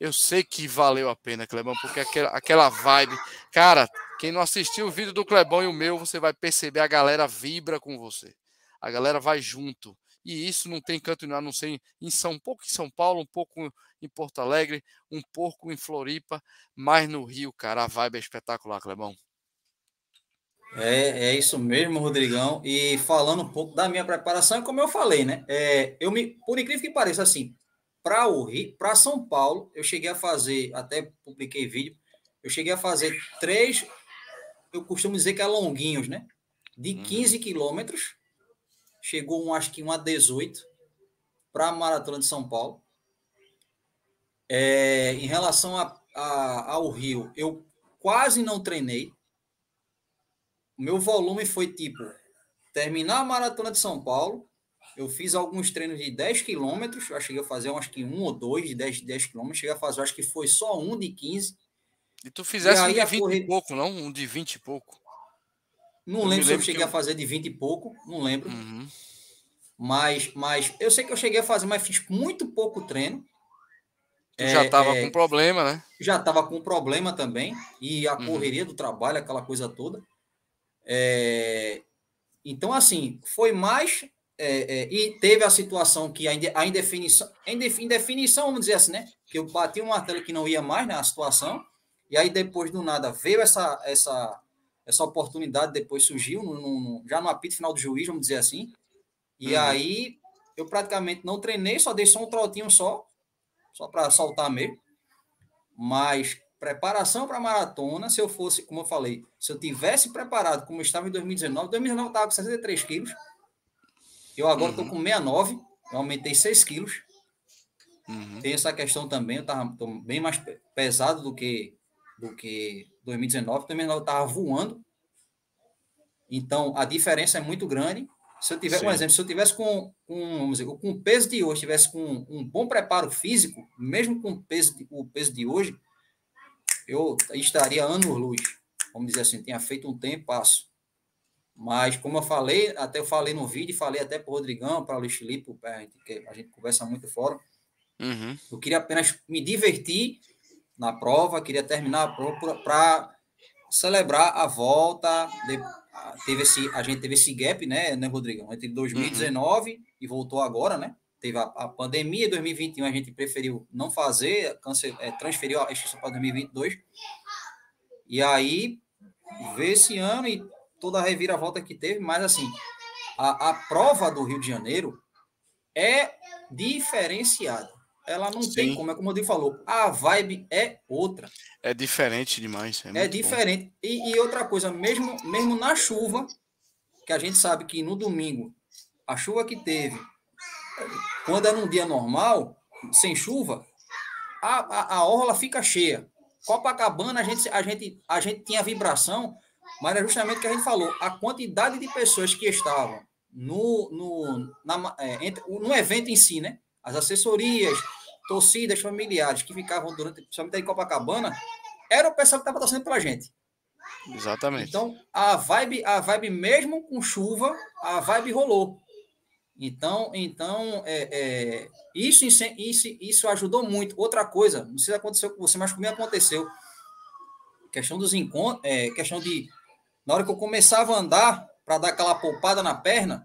Speaker 2: eu sei que valeu a pena, Clebão, porque aquela, aquela vibe. Cara, quem não assistiu o vídeo do Clebão e o meu, você vai perceber a galera vibra com você. A galera vai junto. E isso não tem canto a não ser em São um pouco em São Paulo, um pouco em Porto Alegre, um pouco em Floripa, mas no Rio, cara, a vibe é espetacular, Clebão.
Speaker 1: É, é isso mesmo, Rodrigão. E falando um pouco da minha preparação, como eu falei, né? É, eu me, por incrível que pareça, assim, para o Rio, para São Paulo, eu cheguei a fazer, até publiquei vídeo, eu cheguei a fazer três, eu costumo dizer que é longuinhos, né? De 15 uhum. quilômetros, chegou um, acho que um a 18 para a Maratona de São Paulo. É, em relação a, a, ao Rio, eu quase não treinei. O meu volume foi tipo terminar a Maratona de São Paulo, eu fiz alguns treinos de 10 quilômetros, eu cheguei a fazer acho que um ou dois de 10, 10 quilômetros, cheguei a fazer, acho que foi só um de 15.
Speaker 2: E tu fizesse e um de 20 correr... e pouco, não? Um de 20 e pouco.
Speaker 1: Não eu lembro se eu cheguei eu... a fazer de 20 e pouco, não lembro. Uhum. Mas, mas eu sei que eu cheguei a fazer, mas fiz muito pouco treino.
Speaker 2: Tu é, já estava é, com problema, né?
Speaker 1: Já estava com problema também. E a uhum. correria do trabalho, aquela coisa toda. É, então, assim, foi mais é, é, e teve a situação que a, a indefinição, em definição, vamos dizer assim, né? Que eu bati um martelo que não ia mais na situação, e aí depois do nada veio essa, essa, essa oportunidade, depois surgiu no, no, já no apito final do juiz, vamos dizer assim. E uhum. aí eu praticamente não treinei, só dei só um trotinho só, só para soltar mesmo. Mas preparação para maratona, se eu fosse, como eu falei, se eu tivesse preparado como eu estava em 2019, 2019 eu estava com 63 quilos eu agora estou uhum. com 69, eu aumentei 6 quilos. Uhum. Tem essa questão também, eu estava bem mais pesado do que, do que 2019. 2019 eu estava voando. Então, a diferença é muito grande. Se eu tiver, Sim. um exemplo, se eu tivesse com, com, vamos dizer, com o peso de hoje, tivesse com um bom preparo físico, mesmo com o peso de, o peso de hoje, eu estaria anos-luz. Vamos dizer assim, tinha feito um tempo, passo. Mas, como eu falei, até eu falei no vídeo, falei até para o Rodrigão, para o Luiz Felipe, a gente, que a gente conversa muito fora. Uhum. Eu queria apenas me divertir na prova, queria terminar a prova para celebrar a volta. De, teve esse, a gente teve esse gap, né, né Rodrigão? Entre 2019 uhum. e voltou agora, né? Teve a, a pandemia, 2021 a gente preferiu não fazer, cance, é, transferiu a extinção para 2022. E aí, ver esse ano e toda a reviravolta que teve, mas assim, a, a prova do Rio de Janeiro é diferenciada. Ela não Sim. tem como, é como o Rodrigo falou, a vibe é outra.
Speaker 2: É diferente demais.
Speaker 1: É, é diferente. E, e, outra coisa, mesmo, mesmo na chuva, que a gente sabe que no domingo, a chuva que teve, quando é num dia normal, sem chuva, a, a, a orla fica cheia. Copacabana, a gente, a, gente, a gente tinha vibração, mas é justamente o que a gente falou. A quantidade de pessoas que estavam no, no, na, é, entre, no evento em si, né? As assessorias, torcidas, familiares que ficavam durante, principalmente em Copacabana, era o pessoal que estava torcendo pela gente.
Speaker 2: Exatamente.
Speaker 1: Então, a vibe, a vibe mesmo com chuva, a vibe rolou. Então, então é, é, isso, isso, isso ajudou muito. Outra coisa, não sei se aconteceu com você, mas comigo aconteceu. Questão dos encontros, é, questão de. Na hora que eu começava a andar, para dar aquela poupada na perna,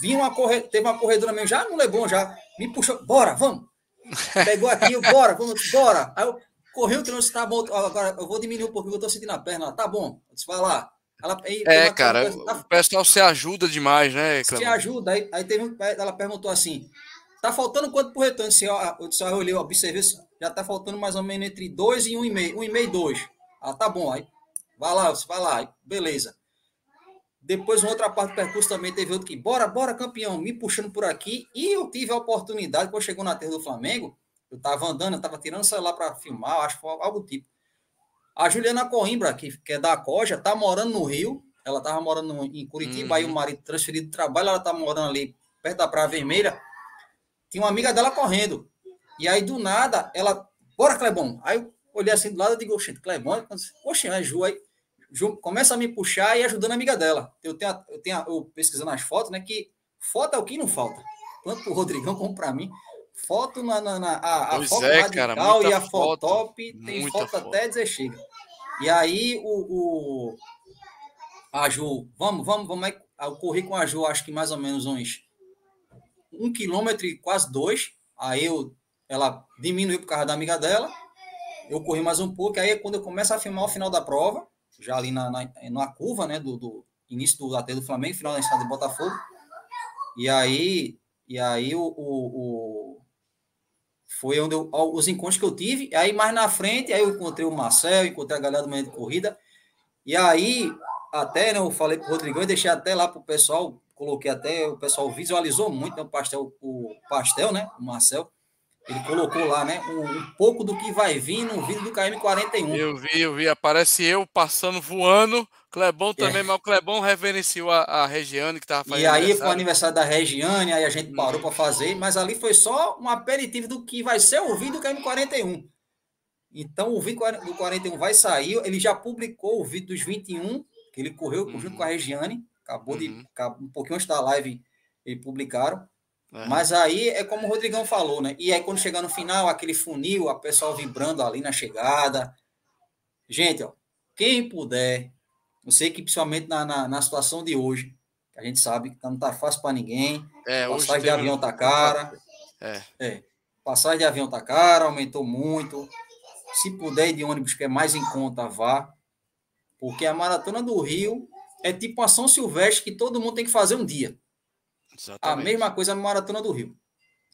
Speaker 1: vinha uma corre, teve uma corredora mesmo, já no Leblon, já, me puxou, bora, vamos. Pegou aqui, bora, vamos, bora. Aí eu corri o trânsito, tá bom, agora eu vou diminuir um pouquinho, eu tô sentindo a perna, tá bom, eu vai lá.
Speaker 2: Ela, aí, é, cara, coisa, tá, o pessoal se ajuda demais, né?
Speaker 1: Se ajuda. Aí, aí teve, ela perguntou assim: tá faltando quanto por retorno? Se eu, eu, disse, eu olhei, eu observei, já tá faltando mais ou menos entre 2 e 1,5. Um e meio, um e meio, dois. Ah, tá bom. Aí, vai lá, você vai lá, beleza. Depois, uma outra parte do percurso também teve outro que, bora, bora, campeão, me puxando por aqui. E eu tive a oportunidade, quando chegou na terra do Flamengo, eu tava andando, eu tava tirando o celular para filmar, acho que foi algo tipo. A Juliana Coimbra, que, que é da Coja, tá morando no Rio. Ela tava morando em Curitiba, uhum. aí o uhum. marido transferido de trabalho, ela tá morando ali perto da Praia Vermelha. Tinha uma amiga dela correndo. E aí, do nada, ela, bora, Clebão. Aí eu olhei assim do lado e digo, oxe, Clebão, oxe, é Ju, aí começa a me puxar e ajudando a amiga dela. Eu tenho, eu tenho eu pesquisando as fotos, né, que foto é o que não falta. Tanto pro Rodrigão como para mim foto na, na, na a, a foto é, radical cara, e a foto, top tem foto, foto, até dizer chega. E aí o, o a Ju, vamos, vamos, vamos, eu corri com a Ju, acho que mais ou menos uns um quilômetro e quase dois. Aí eu, ela diminuiu por causa da amiga dela. Eu corri mais um pouco. Aí quando eu começo a filmar o final da prova, já ali na, na, na curva, né, do, do início do AT do Flamengo, final da estrada de Botafogo. E aí, e aí o, o, o foi onde eu, os encontros que eu tive. Aí mais na frente, aí eu encontrei o Marcel, encontrei a galera do meio de corrida. E aí, até, né, eu falei pro Rodrigão e deixei até lá pro pessoal, coloquei até, o pessoal visualizou muito né, o pastel, o pastel, né, o Marcel. Ele colocou lá, né, um, um, pouco do que vai vir no vídeo do KM41.
Speaker 2: Eu vi, eu vi, aparece eu passando voando, Clebão também, é. mas o Clebão reverenciou a, a Regiane que estava
Speaker 1: fazendo. E aí foi o aniversário da Regiane, aí a gente parou hum. para fazer, mas ali foi só um aperitivo do que vai ser o vídeo do KM41. Então o vídeo do 41 vai sair, ele já publicou o vídeo dos 21, que ele correu uhum. junto com a Regiane, acabou uhum. de, um pouquinho antes da live, eles publicaram. É. Mas aí é como o Rodrigão falou, né? E aí quando chegar no final, aquele funil, a pessoa vibrando ali na chegada. Gente, ó, quem puder, eu sei que principalmente na, na, na situação de hoje, a gente sabe que não tá fácil para ninguém. É, passagem de avião tá cara. É. é. Passagem de avião tá cara, aumentou muito. Se puder ir de ônibus, que é mais em conta, vá. Porque a maratona do Rio é tipo uma São Silvestre que todo mundo tem que fazer um dia. Exatamente. A mesma coisa na Maratona do Rio.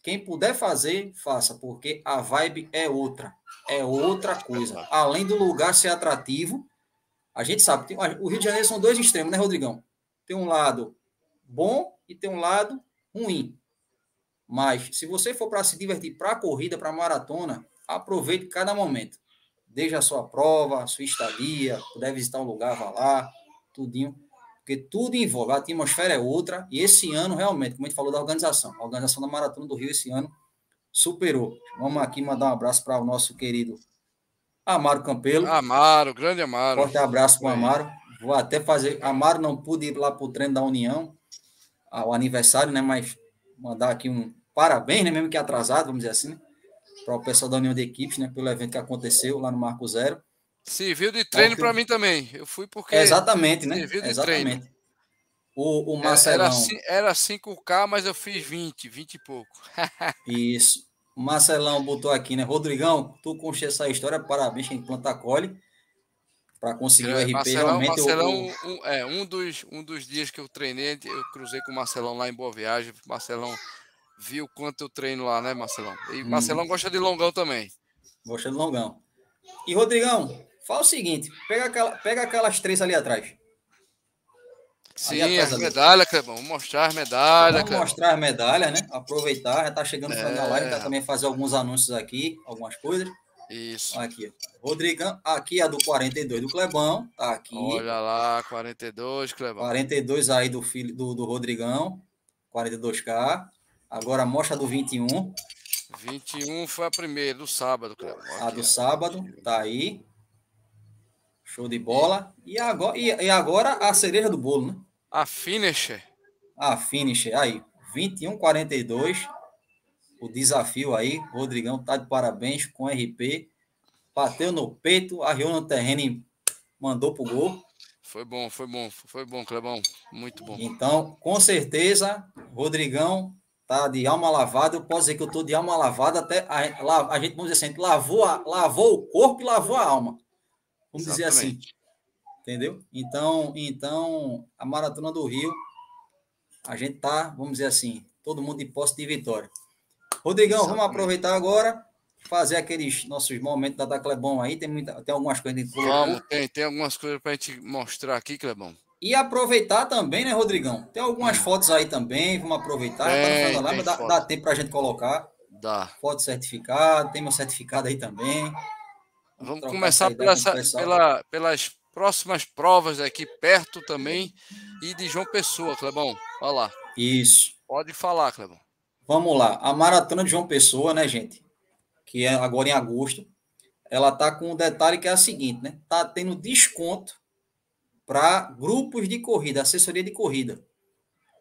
Speaker 1: Quem puder fazer, faça, porque a vibe é outra. É outra coisa. Além do lugar ser atrativo, a gente sabe, tem, o Rio de Janeiro são dois extremos, né, Rodrigão? Tem um lado bom e tem um lado ruim. Mas se você for para se divertir para a corrida, para a maratona, aproveite cada momento. Desde a sua prova, a sua estadia, puder visitar um lugar, vá lá, tudinho porque tudo envolve, a atmosfera é outra, e esse ano, realmente, como a gente falou da organização, a organização da Maratona do Rio esse ano superou. Vamos aqui mandar um abraço para o nosso querido Amaro Campelo.
Speaker 2: Amaro, grande Amaro.
Speaker 1: Forte abraço para o Amaro. Vou até fazer. Amaro não pude ir lá para o treino da União, ao aniversário, né? Mas mandar aqui um parabéns, né? Mesmo que atrasado, vamos dizer assim, né? Para o pessoal da União de Equipes, né? Pelo evento que aconteceu lá no Marco Zero.
Speaker 2: Serviu de treino para mim também. Eu fui porque.
Speaker 1: Exatamente, né? Serviu de Exatamente. treino. O, o Marcelão.
Speaker 2: Era, era 5K, mas eu fiz 20, 20 e pouco.
Speaker 1: Isso. O Marcelão botou aqui, né? Rodrigão, tu conchei essa história, parabéns, quem planta cole. Para conseguir é, o RP.
Speaker 2: Marcelão, realmente Marcelão eu... um, é, um, dos, um dos dias que eu treinei, eu cruzei com o Marcelão lá em Boa Viagem. Marcelão viu quanto eu treino lá, né, Marcelão? E hum. Marcelão gosta de longão também.
Speaker 1: Gosta de longão. E Rodrigão, Fala o seguinte, pega, aquela, pega aquelas três ali atrás.
Speaker 2: Sim, as medalhas, Clebão. Vamos mostrar as medalhas,
Speaker 1: Vamos mostrar as medalhas, né? Aproveitar, já tá chegando no final da live, tá também fazer alguns anúncios aqui, algumas coisas.
Speaker 2: Isso.
Speaker 1: Aqui, Rodrigão, aqui é a do 42 do Clebão, tá aqui.
Speaker 2: Olha lá, 42, Clebão.
Speaker 1: 42 aí do filho do, do Rodrigão, 42K. Agora mostra a do 21.
Speaker 2: 21 foi a primeira, do sábado, Clebão.
Speaker 1: Aqui, a do sábado, tá aí. Show de bola. E agora, e, e agora a cereja do bolo, né?
Speaker 2: A finisher.
Speaker 1: A finisher, aí. 21,42. O desafio aí. Rodrigão tá de parabéns com RP. Bateu no peito, arriou no terreno e mandou pro gol.
Speaker 2: Foi bom, foi bom, foi bom, Clebão. Muito bom.
Speaker 1: Então, com certeza, Rodrigão tá de alma lavada. Eu posso dizer que eu tô de alma lavada até a, a gente, vamos dizer assim, lavou, a, lavou o corpo e lavou a alma. Vamos Exatamente. dizer assim. Entendeu? Então, então, a Maratona do Rio, a gente tá, vamos dizer assim, todo mundo de posse de vitória. Rodrigão, Exatamente. vamos aproveitar agora, fazer aqueles nossos momentos da, da Clebão aí. Tem, muita, tem algumas coisas que
Speaker 2: Vamos, tem, tem algumas coisas para a gente mostrar aqui, Clebão.
Speaker 1: E aproveitar também, né, Rodrigão? Tem algumas hum. fotos aí também, vamos aproveitar. Tem, tá lá, dá, dá tempo para a gente colocar.
Speaker 2: Dá.
Speaker 1: Foto certificada, tem meu certificado aí também.
Speaker 2: Vamos começar pela, pela, pelas próximas provas aqui perto também e de João Pessoa, Clebão. Olha lá.
Speaker 1: Isso.
Speaker 2: Pode falar, Clebão.
Speaker 1: Vamos lá. A maratona de João Pessoa, né, gente? Que é agora em agosto. Ela tá com um detalhe que é a seguinte, né? Tá tendo desconto para grupos de corrida, assessoria de corrida.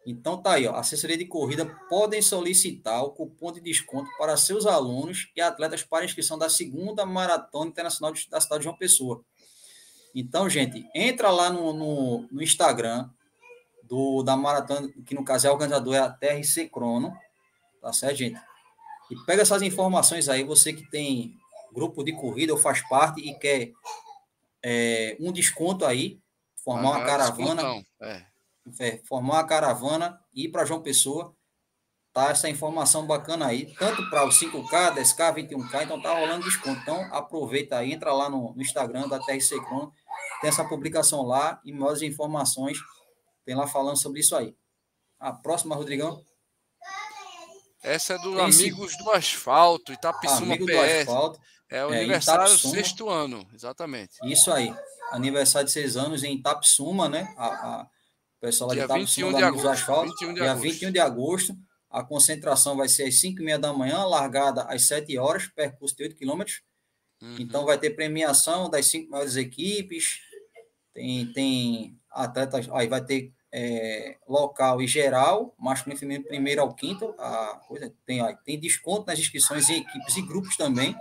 Speaker 1: Então tá aí, ó, assessoria de corrida podem solicitar o cupom de desconto para seus alunos e atletas para inscrição da segunda maratona internacional da cidade de João Pessoa. Então, gente, entra lá no, no, no Instagram do da maratona, que no caso é o organizador é a TRC Crono, tá certo, gente? E pega essas informações aí, você que tem grupo de corrida ou faz parte e quer é, um desconto aí, formar uma caravana. É, formar uma caravana e ir para João Pessoa. Tá essa informação bacana aí, tanto para o 5K, 10K, 21K, então tá rolando desconto. Então aproveita aí, entra lá no, no Instagram da TRC Crono, tem essa publicação lá e maiores informações tem lá falando sobre isso aí. A próxima, Rodrigão.
Speaker 2: Essa é do Amigos do Asfalto, Itapissuma Amigo PS. Do Asfalto. É o é, aniversário do sexto ano, exatamente.
Speaker 1: Isso aí. Aniversário de seis anos em Itapissuma, né? A, a, o pessoal
Speaker 2: dia lá de 21 de agosto, asfalto,
Speaker 1: 21 de dia agosto. 21 de agosto. A concentração vai ser às 5 e meia da manhã, largada às 7 horas, percurso de 8 quilômetros. Uhum. Então vai ter premiação das cinco maiores equipes. Tem, tem atletas, aí vai ter é, local e geral, masculino e feminino, primeiro ao quinto. A coisa, tem, aí, tem desconto nas inscrições em equipes e grupos também.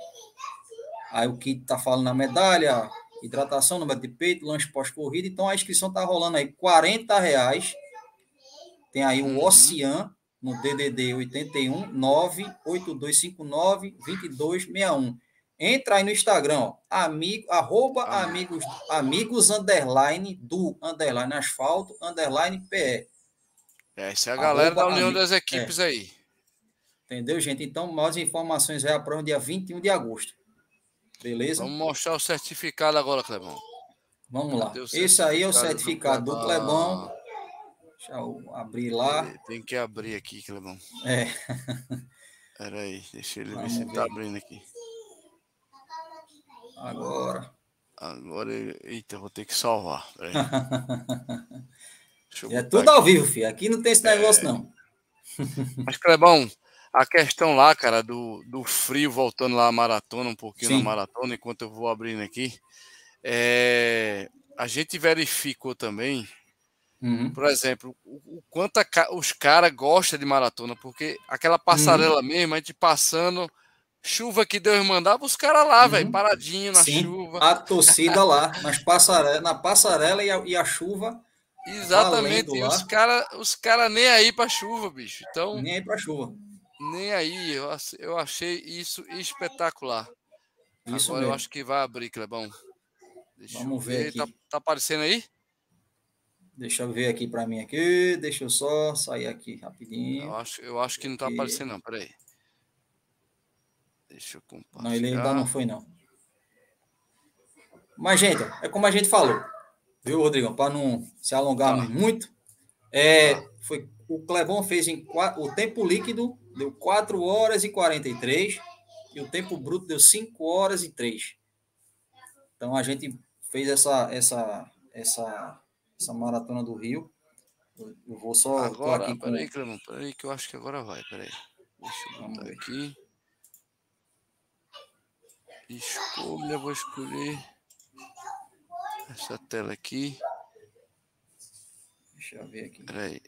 Speaker 1: Aí o que está falando na medalha, hidratação, número de peito, lanche pós-corrida. Então a inscrição está rolando aí 40 reais. Tem aí o uhum. Ocean no DDD 81 98259 2261. Entra aí no Instagram, ó, amigo, arroba amigos, amigos underline do underline asfalto underline PE.
Speaker 2: É, essa é a galera arroba, da União das Equipes é. aí.
Speaker 1: Entendeu, gente? Então, mais informações é a prova dia 21 de agosto. Beleza?
Speaker 2: Vamos mostrar o certificado agora, Clebão.
Speaker 1: Vamos lá. Esse aí é o certificado do Clebão. Deixa eu abrir lá.
Speaker 2: Tem que abrir aqui, Clebão.
Speaker 1: É.
Speaker 2: Espera aí, deixa ele Vamos ver se ele tá abrindo aqui.
Speaker 1: Agora.
Speaker 2: Agora, eita, vou ter que salvar.
Speaker 1: é tudo aqui. ao vivo, filho. Aqui não tem esse negócio, é... não.
Speaker 2: Mas, Clebão, a questão lá, cara, do, do frio, voltando lá à maratona, um pouquinho Sim. na maratona, enquanto eu vou abrindo aqui, é, a gente verificou também, uhum. por exemplo, o, o quanto a, os caras gostam de maratona, porque aquela passarela uhum. mesmo, a gente passando, chuva que Deus mandava, os caras lá, uhum. velho, paradinho na Sim. chuva.
Speaker 1: A torcida lá, nas passarela, na passarela e a, e a chuva.
Speaker 2: Exatamente, e os caras os cara nem aí pra chuva, bicho. Então,
Speaker 1: nem aí pra chuva.
Speaker 2: Nem aí, eu, achei isso espetacular. Isso Agora mesmo. eu acho que vai abrir, Clebão.
Speaker 1: Deixa Vamos ver. ver.
Speaker 2: Tá, tá, aparecendo aí?
Speaker 1: Deixa eu ver aqui para mim aqui. Deixa eu só sair aqui rapidinho.
Speaker 2: Eu acho, eu acho que não tá aqui. aparecendo, não. Peraí. Deixa eu compartilhar.
Speaker 1: Não, ele ainda não foi, não. Mas, gente, é como a gente falou. Viu, Rodrigão? Para não se alongar tá. muito, É, ah. foi, o Clebão fez em o tempo líquido deu 4 horas e 43 e o tempo bruto deu 5 horas e 3. Então a gente fez essa essa essa essa maratona do Rio. Eu vou só
Speaker 2: agora, aqui peraí, com... Clemão, peraí que eu acho que agora vai, peraí. Deixa eu botar aqui. Escolha, vou escolher essa tela aqui.
Speaker 1: Deixa eu ver aqui.
Speaker 2: Peraí.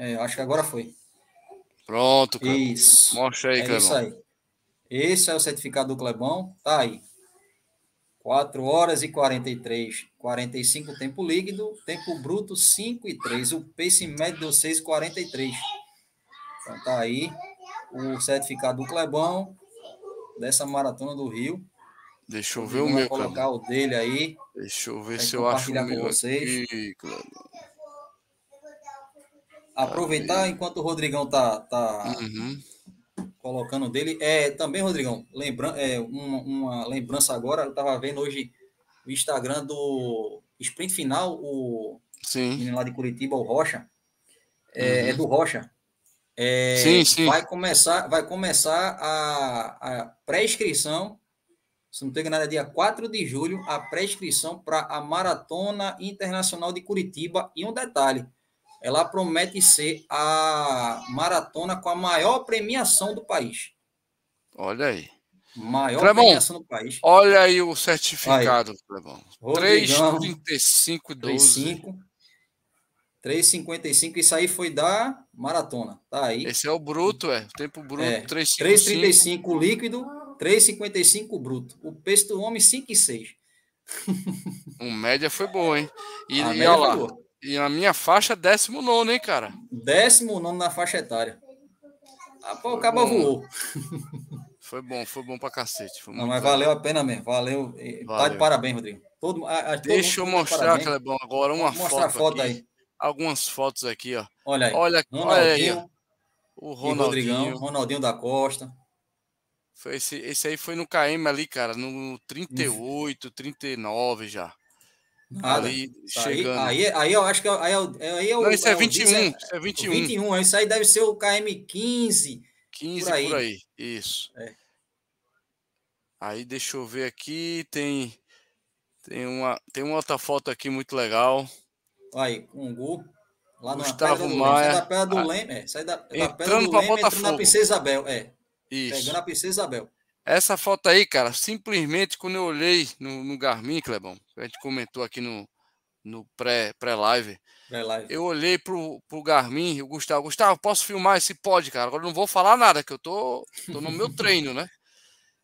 Speaker 1: É, eu acho que agora foi.
Speaker 2: Pronto, cara. Isso. Mostra aí,
Speaker 1: é Isso aí. Esse é o certificado do Clebão. Tá aí. 4 horas e 43, 45 tempo líquido, tempo bruto 5 e 3. O pace médio deu 6,43. Então tá aí o certificado do Clebão dessa maratona do Rio.
Speaker 2: Deixa eu ver o meu.
Speaker 1: Vou colocar o dele aí.
Speaker 2: Deixa eu ver se eu acho o meu vocês. Aqui,
Speaker 1: Aproveitar enquanto o Rodrigão tá, tá uhum. colocando dele. É, também, Rodrigão, lembra, é, uma, uma lembrança agora, eu tava vendo hoje o Instagram do Sprint Final, o
Speaker 2: sim.
Speaker 1: menino lá de Curitiba, o Rocha. É, é uhum. é do Rocha. É,
Speaker 2: sim, sim.
Speaker 1: Vai começar, vai começar a, a pré-inscrição, se não tem nada, dia 4 de julho, a pré-inscrição para a Maratona Internacional de Curitiba. E um detalhe, ela promete ser a maratona com a maior premiação do país.
Speaker 2: Olha aí.
Speaker 1: Maior Clemão, premiação do país.
Speaker 2: Olha aí o certificado, Clemão. 3,35 12.
Speaker 1: 3,55. Isso aí foi da maratona. Tá aí.
Speaker 2: Esse é o bruto, é. Tempo bruto,
Speaker 1: é. 3,35 líquido, 3,55 bruto. O peso do homem, 5,6.
Speaker 2: Um média foi bom, hein? E, a e olha lá. Boa. E a minha faixa, 19, hein, cara?
Speaker 1: 19 na faixa etária. Ah, pô, o cabo voou.
Speaker 2: Foi bom, foi bom pra cacete.
Speaker 1: Não, mas valeu a pena mesmo. Valeu. valeu. Tá de parabéns, Rodrigo. Todo,
Speaker 2: a, a, Deixa eu mostrar, Clebão, agora uma foto. Mostra a foto aqui. aí. Algumas fotos aqui, ó.
Speaker 1: Olha aí.
Speaker 2: Olha, olha aí, ó. O
Speaker 1: Ronaldinho. Rodrigão, Ronaldinho da Costa.
Speaker 2: Foi esse, esse aí foi no KM ali, cara, no 38, 39 já.
Speaker 1: Nada. Ali, chegando. Aí, aí, aí eu acho que é, aí, é, aí é o.
Speaker 2: Não, isso é, é 21. isso é 21.
Speaker 1: 21. Isso aí deve ser o KM 15.
Speaker 2: 15 por aí. Por aí. Isso. É. Aí deixa eu ver aqui. Tem, tem, uma, tem uma outra foto aqui muito legal.
Speaker 1: Aí, um gol.
Speaker 2: Lá Gustavo no Maia.
Speaker 1: Sai da pedra do ah, Leme. É, sai da, da pedra do Leme entrando na Princesa Isabel. É. Isso. Pegando a Princesa Isabel.
Speaker 2: Essa foto aí, cara, simplesmente quando eu olhei no, no Garmin, Clebão, a gente comentou aqui no, no pré-live. Pré eu olhei pro, pro Garmin, o Gustavo, Gustavo, posso filmar esse pode, cara? Agora não vou falar nada, que eu tô, tô no meu treino, né?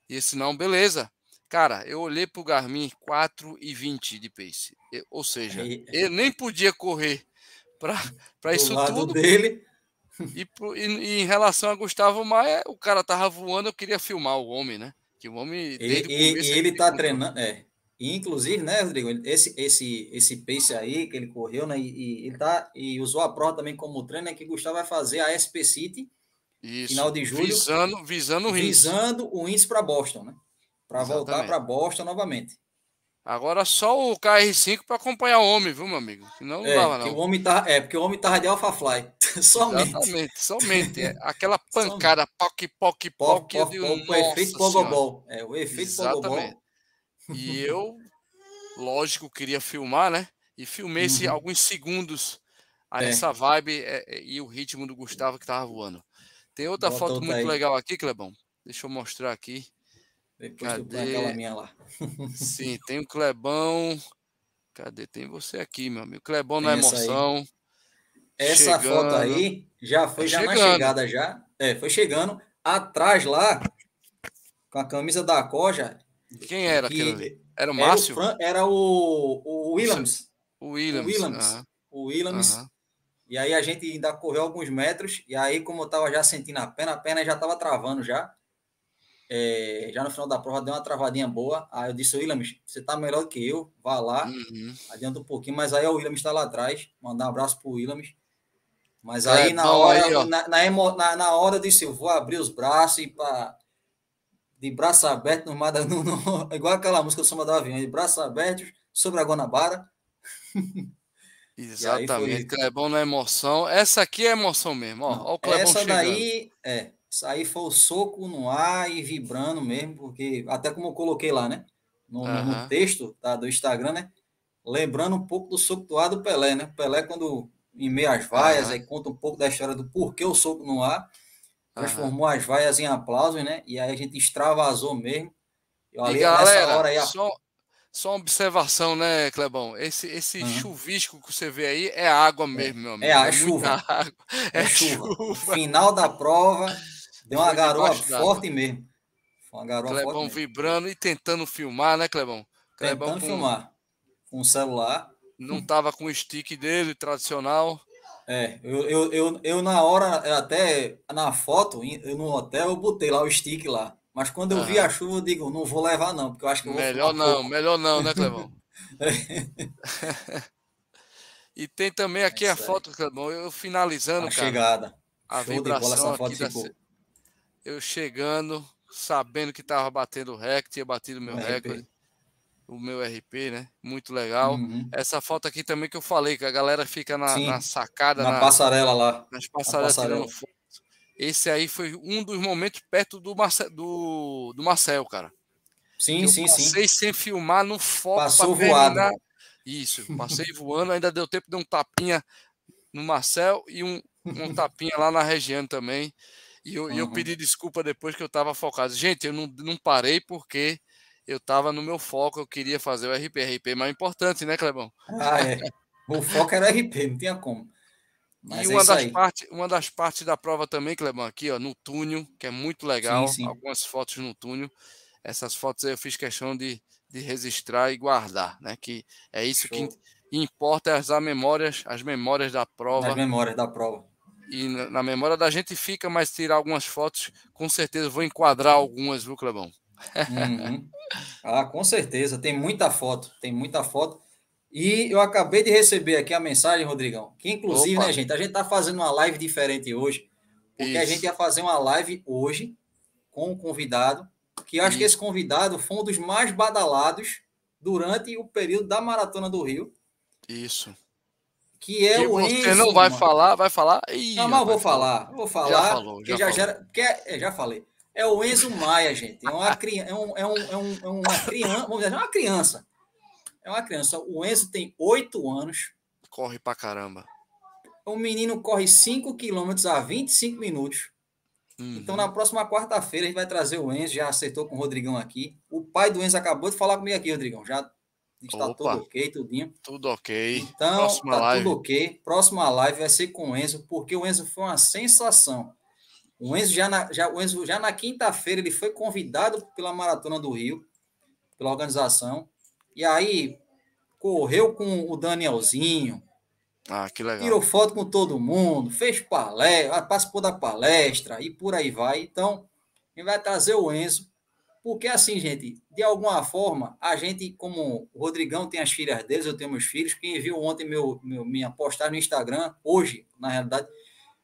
Speaker 2: E esse não, beleza. Cara, eu olhei pro Garmin 4 e 20 de pace. Eu, ou seja, aí, eu nem podia correr para isso tudo.
Speaker 1: dele.
Speaker 2: E, e, e, em relação a Gustavo Maia, o cara tava voando, eu queria filmar o homem, né? Que o homem.
Speaker 1: Desde e, o e ele tá treinando, é. inclusive, né, Rodrigo, esse, esse, esse pace aí que ele correu, né? E, ele tá. E usou a prova também como treino, é que Gustavo vai fazer a SP City
Speaker 2: Isso,
Speaker 1: final de julho.
Speaker 2: Visando, visando o Rins.
Speaker 1: Visando o Rins para Boston, né? Para voltar para Boston novamente.
Speaker 2: Agora só o KR5 para acompanhar o homem, viu, meu amigo? Senão não
Speaker 1: é,
Speaker 2: dava, não.
Speaker 1: O homem tá, é, porque o homem tava de Alpha Fly. somente.
Speaker 2: Exatamente, somente. É, aquela pancada, poc, poc, poc.
Speaker 1: O, o efeito Pogobol. É, o efeito Exatamente.
Speaker 2: E eu, lógico, queria filmar, né? E filmei uhum. alguns segundos a é. essa vibe é, é, e o ritmo do Gustavo que tava voando. Tem outra foto muito legal aqui, Clebão. Deixa eu mostrar aqui.
Speaker 1: Depois Cadê? aquela minha lá.
Speaker 2: Sim, tem o Clebão. Cadê? Tem você aqui, meu amigo. Clebão na emoção.
Speaker 1: Essa foto aí já foi tá já chegando. na chegada já. É, foi chegando. Atrás lá, com a camisa da Coja.
Speaker 2: Quem era aquele ali? Era o Márcio?
Speaker 1: Era o, Fran, era o, o Williams.
Speaker 2: O Williams.
Speaker 1: O Williams. Uhum. O Williams. Uhum. E aí a gente ainda correu alguns metros. E aí, como eu tava já sentindo a perna, a perna já tava travando já. É, já no final da prova deu uma travadinha boa. Aí eu disse, Williams, você tá melhor do que eu, vá lá, uhum. adianta um pouquinho, mas aí o Williams está lá atrás. Mandar um abraço pro Williams. Mas aí, é, na, hora, aí na, na, na, hora eu disse, eu vou abrir os braços e para de braço aberto, no, no, no, igual aquela música do Samba do Avião, de braços abertos sobre a Guanabara.
Speaker 2: Exatamente, foi... Clebão na emoção. Essa aqui é emoção mesmo, ó. ó o Clebão
Speaker 1: essa chegando. daí, é, isso aí foi o soco no ar e vibrando mesmo, porque até como eu coloquei lá, né? No, uhum. no texto tá, do Instagram, né? Lembrando um pouco do soco do ar do Pelé, né? Pelé, quando em meio às vaias, uhum. aí conta um pouco da história do porquê o soco no ar, transformou uhum. as vaias em aplausos, né? E aí a gente extravasou mesmo.
Speaker 2: Eu, ali, e galera, hora aí, só, só uma observação, né, Clebão? Esse, esse uhum. chuvisco que você vê aí é água é. mesmo, meu amigo.
Speaker 1: É, a é chuva. Água. É, é chuva. chuva. Final da prova, deu uma garoa forte mesmo.
Speaker 2: Foi uma garoa Clebão forte vibrando mesmo. e tentando filmar, né, Clebão?
Speaker 1: Clebão tentando com, filmar. Com o celular.
Speaker 2: Não tava com o stick dele, tradicional.
Speaker 1: É, eu, eu, eu, eu na hora, até na foto, eu no hotel, eu botei lá o stick lá. Mas quando eu vi a chuva, eu digo, não vou levar não, porque eu acho que eu
Speaker 2: Melhor não, pouco. melhor não, né, Clevão? e tem também aqui é a foto, Clevão, eu finalizando, a cara.
Speaker 1: chegada.
Speaker 2: A Show vibração aqui da... Eu chegando, sabendo que tava batendo o recorde, tinha batido o meu recorde o meu RP, né? Muito legal. Uhum. Essa foto aqui também que eu falei, que a galera fica na, na sacada.
Speaker 1: Na, na, passarela lá.
Speaker 2: Nas passarelas passarela. tirando foto. Esse aí foi um dos momentos perto do, Marcel, do, do Marcel, cara.
Speaker 1: Sim, eu sim,
Speaker 2: passei
Speaker 1: sim.
Speaker 2: sem filmar no foco
Speaker 1: Passou voado.
Speaker 2: Isso, passei voando, ainda deu tempo de um tapinha no Marcel e um, um tapinha lá na região também. E eu, uhum. eu pedi desculpa depois que eu estava focado. Gente, eu não, não parei porque eu estava no meu foco, eu queria fazer o RP. RP é mais importante, né, Clebão?
Speaker 1: Ah, é. O foco era RP, não tinha como.
Speaker 2: Mas e é uma, das partes, uma das partes da prova também, Clebão, aqui, ó, no túnel, que é muito legal. Sim, sim. Algumas fotos no túnel. Essas fotos aí eu fiz questão de, de registrar e guardar, né? Que é isso Show. que importa é as memórias, as memórias da prova. As
Speaker 1: memórias da prova.
Speaker 2: E na, na, memória da gente fica, mas tirar algumas fotos, com certeza vou enquadrar algumas, viu, Clebão?
Speaker 1: Uhum. Ah, com certeza. Tem muita foto, tem muita foto. E eu acabei de receber aqui a mensagem, Rodrigão, que inclusive, Opa. né, gente, a gente tá fazendo uma live diferente hoje, porque Isso. a gente ia fazer uma live hoje com um convidado, que eu acho Isso. que esse convidado foi um dos mais badalados durante o período da Maratona do Rio.
Speaker 2: Isso.
Speaker 1: Que é que o
Speaker 2: Enzo. Você não vai mano. falar, vai falar? Ih,
Speaker 1: não, mas eu vou falar, vou falar. Já falou, já, já, já, é, já falei é o Enzo Maia, gente. É uma, é um, é um, é um, é uma criança, vamos dizer, é uma criança. É uma criança. O Enzo tem oito anos.
Speaker 2: Corre pra caramba.
Speaker 1: O menino corre 5 quilômetros a 25 minutos. Uhum. Então, na próxima quarta-feira, a gente vai trazer o Enzo. Já acertou com o Rodrigão aqui. O pai do Enzo acabou de falar comigo aqui, Rodrigão. Já está Opa. tudo ok, tudinho.
Speaker 2: Tudo ok.
Speaker 1: Então, próxima tá live. tudo ok. Próxima live vai ser com o Enzo, porque o Enzo foi uma sensação. O Enzo já na, já, o Enzo, já na quinta-feira ele foi convidado pela Maratona do Rio, pela organização, e aí correu com o Danielzinho.
Speaker 2: Ah, que legal.
Speaker 1: Tirou foto com todo mundo, fez palestra, participou da palestra e por aí vai. Então, a gente vai trazer o Enzo, porque assim, gente, de alguma forma, a gente, como o Rodrigão tem as filhas deles, eu tenho meus filhos, quem viu ontem meu, meu minha postagem no Instagram, hoje, na realidade,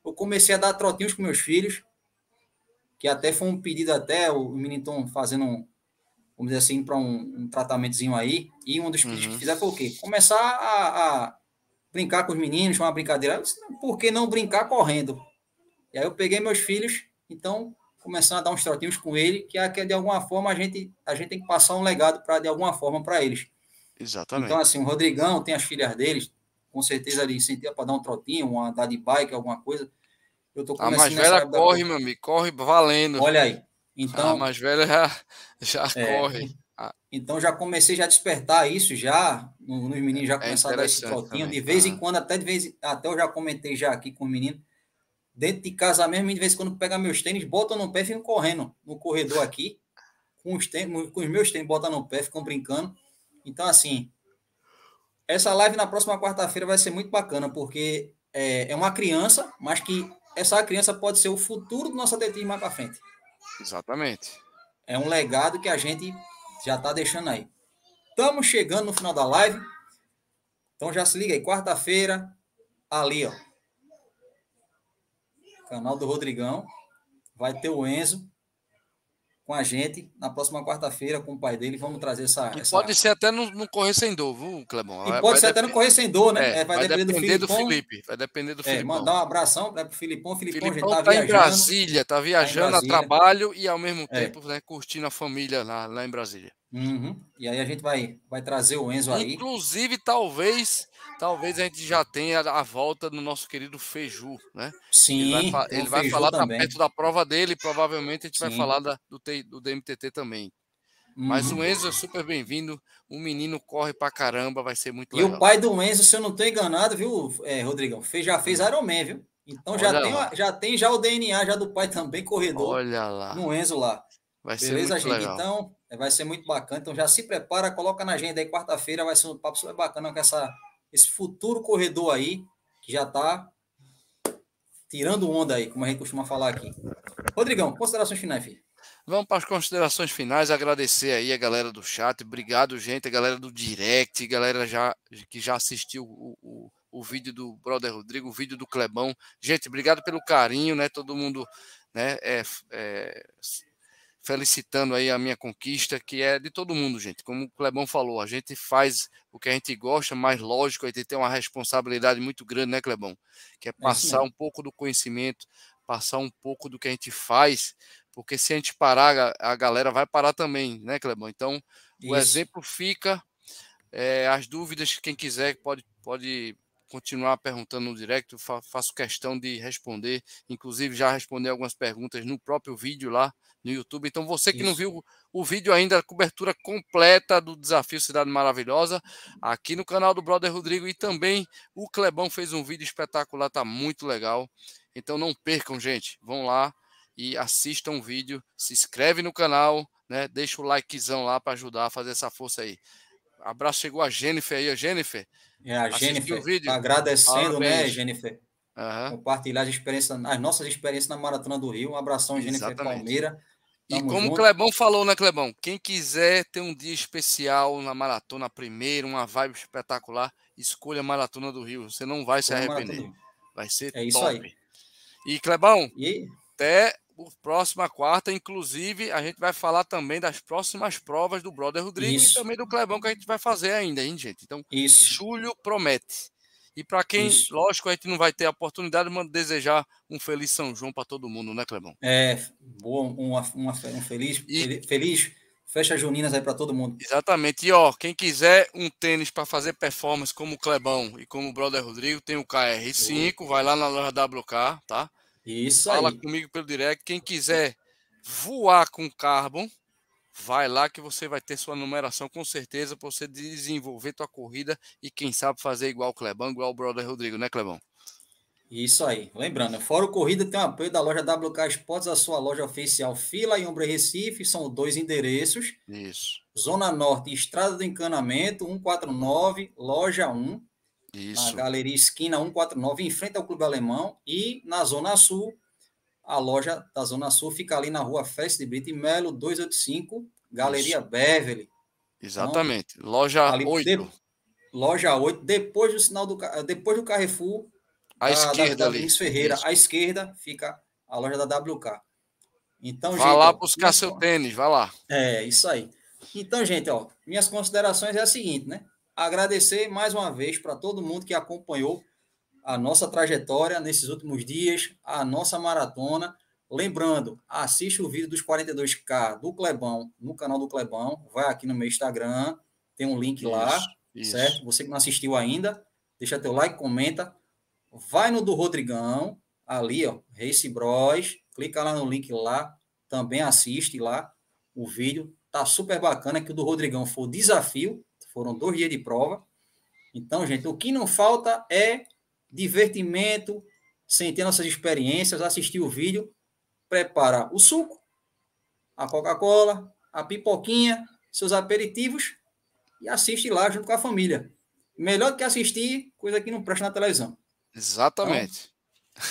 Speaker 1: eu comecei a dar trotinhos com meus filhos, que até foi um pedido até, o menino estão fazendo um, vamos dizer assim, para um, um, tratamentozinho aí, e um dos pedidos uhum. que fizeram foi o quê? Começar a, a brincar com os meninos, uma brincadeira. Disse, Por que não brincar correndo? E aí eu peguei meus filhos, então começando a dar uns trotinhos com ele, que é que de alguma forma a gente, a gente tem que passar um legado para de alguma forma para eles.
Speaker 2: Exatamente.
Speaker 1: Então assim, o Rodrigão tem as filhas deles, com certeza ali incentiva para dar um trotinho, uma andar de bike, alguma coisa.
Speaker 2: Eu tô a mais velha corre, meu amigo, corre valendo.
Speaker 1: Olha aí. Então,
Speaker 2: a mais velha já, já é, corre.
Speaker 1: Então já comecei já a despertar isso já, nos meninos já é começaram a dar esse trotinho. De vez em quando, até de vez até eu já comentei já aqui com o menino. Dentro de casa mesmo, de vez em quando pega meus tênis, botam no pé e ficam correndo no corredor aqui. Com os, tênis, com os meus tênis, botam no pé, ficam brincando. Então, assim, essa live na próxima quarta-feira vai ser muito bacana, porque é, é uma criança, mas que essa criança pode ser o futuro do nosso atletismo mais para frente.
Speaker 2: Exatamente.
Speaker 1: É um legado que a gente já está deixando aí. Estamos chegando no final da live. Então já se liga aí, quarta-feira, ali, ó. Canal do Rodrigão. Vai ter o Enzo. com a gente na próxima quarta-feira com o pai dele. Vamos trazer essa. essa...
Speaker 2: Pode ser até no, no Correr Sem Dor, viu, Clebão?
Speaker 1: E pode vai ser até no Correr Sem Dor, né?
Speaker 2: É, é, vai, vai, depender, depender do, do Felipe. Vai depender do é, Felipe.
Speaker 1: Mandar um abração para o Filipão.
Speaker 2: Filipão, Filipão tá, tá em Brasília, tá viajando tá a trabalho e ao mesmo é. tempo né, curtindo a família lá, lá em Brasília.
Speaker 1: Uhum. E aí a gente vai, vai trazer o Enzo aí.
Speaker 2: Inclusive, talvez talvez a gente já tenha a volta do nosso querido Feju, né?
Speaker 1: Sim.
Speaker 2: Ele vai, ele vai falar tá perto da prova dele, provavelmente a gente Sim. vai falar da, do, do DMTT também. Uhum. Mas o Enzo é super bem-vindo. O menino corre pra caramba, vai ser muito
Speaker 1: legal. E o pai do Enzo, se eu não estou enganado, viu, é, Rodrigão? Fez, já fez Ironman, viu? Então já tem, já tem já o DNA já do pai também, corredor.
Speaker 2: Olha lá.
Speaker 1: No Enzo lá.
Speaker 2: Vai Beleza, ser muito gente? Legal.
Speaker 1: Então, vai ser muito bacana. Então já se prepara, coloca na agenda aí quarta-feira, vai ser um papo super bacana com essa, esse futuro corredor aí, que já está tirando onda aí, como a gente costuma falar aqui. Rodrigão, considerações finais, filho.
Speaker 2: Vamos para as considerações finais, agradecer aí a galera do chat, obrigado, gente, a galera do direct, galera já, que já assistiu o, o, o vídeo do Brother Rodrigo, o vídeo do Clebão. Gente, obrigado pelo carinho, né? Todo mundo né, é, é felicitando aí a minha conquista, que é de todo mundo, gente. Como o Clebão falou, a gente faz o que a gente gosta, mas lógico, a gente tem uma responsabilidade muito grande, né, Clebão? Que é passar é um pouco do conhecimento, passar um pouco do que a gente faz, porque se a gente parar, a galera vai parar também, né, Clebão? Então, o exemplo fica. É, as dúvidas, quem quiser pode, pode continuar perguntando no direct, faço questão de responder, inclusive já respondi algumas perguntas no próprio vídeo lá no YouTube. Então, você que Isso. não viu o vídeo ainda, a cobertura completa do Desafio Cidade Maravilhosa, aqui no canal do Brother Rodrigo e também o Clebão fez um vídeo espetacular, tá muito legal. Então, não percam, gente, vão lá e assistam o vídeo, se inscreve no canal, né? Deixa o likezão lá para ajudar a fazer essa força aí. Abraço, chegou a Jennifer aí, a Jennifer.
Speaker 1: É, a Jennifer vídeo. Tá agradecendo, né, Jennifer? Uhum. Compartilhar as, experiências, as nossas experiências na Maratona do Rio. Um abração, Jennifer Exatamente. Palmeira.
Speaker 2: Tamo e como junto. o Clebão falou, né, Clebão? Quem quiser ter um dia especial na maratona primeiro, uma vibe espetacular, escolha a Maratona do Rio. Você não vai se arrepender. Vai ser é top. Isso aí. E, Clebão, e... até próxima quarta, inclusive, a gente vai falar também das próximas provas do Brother Rodrigo Isso. e também do Clebão que a gente vai fazer ainda, hein, gente? Então, Isso. julho promete. E para quem, Isso. lógico, a gente não vai ter a oportunidade de desejar um feliz São João para todo mundo, né, Clebão?
Speaker 1: É, boa, uma, uma, um feliz, e... feliz fecha juninas aí para todo mundo.
Speaker 2: Exatamente. E ó, quem quiser um tênis para fazer performance como o Clebão e como o Brother Rodrigo, tem o KR5, oh. vai lá na loja WK, tá?
Speaker 1: Isso
Speaker 2: Fala
Speaker 1: aí.
Speaker 2: comigo pelo direct. Quem quiser voar com Carbon, vai lá que você vai ter sua numeração com certeza para você desenvolver tua corrida e quem sabe fazer igual o Clebão, igual o brother Rodrigo, né, Clebão?
Speaker 1: Isso aí. Lembrando, Fora o Corrida tem o apoio da loja WK Sports, a sua loja oficial Fila e Ombre Recife, são dois endereços.
Speaker 2: Isso.
Speaker 1: Zona Norte, Estrada do Encanamento, 149, loja 1.
Speaker 2: Isso.
Speaker 1: Na Galeria Esquina 149, em frente ao Clube Alemão. E na Zona Sul, a loja da Zona Sul fica ali na rua Festa de Brito e Melo, 285, Galeria Isso. Beverly.
Speaker 2: Exatamente. Então, loja ali, 8. De,
Speaker 1: loja 8, depois do sinal do depois do Carrefour,
Speaker 2: à da, esquerda da, da ali.
Speaker 1: Ferreira, Isso. à esquerda fica a loja da WK. Então,
Speaker 2: vai gente, lá buscar seu tênis, vai lá.
Speaker 1: É, isso aí. Então, gente, ó, minhas considerações é a seguinte, né? Agradecer mais uma vez para todo mundo que acompanhou a nossa trajetória nesses últimos dias, a nossa maratona. Lembrando, assiste o vídeo dos 42K do Clebão no canal do Clebão, vai aqui no meu Instagram, tem um link isso, lá, isso. certo? Você que não assistiu ainda, deixa teu like, comenta. Vai no do Rodrigão, ali, ó, Race Bros, clica lá no link lá, também assiste lá o vídeo. Tá super bacana que o do Rodrigão foi o desafio, foram dois dias de prova. Então, gente, o que não falta é divertimento, sentir nossas experiências, assistir o vídeo, prepara o suco, a Coca-Cola, a pipoquinha, seus aperitivos e assiste lá junto com a família. Melhor do que assistir coisa que não presta na televisão.
Speaker 2: Exatamente.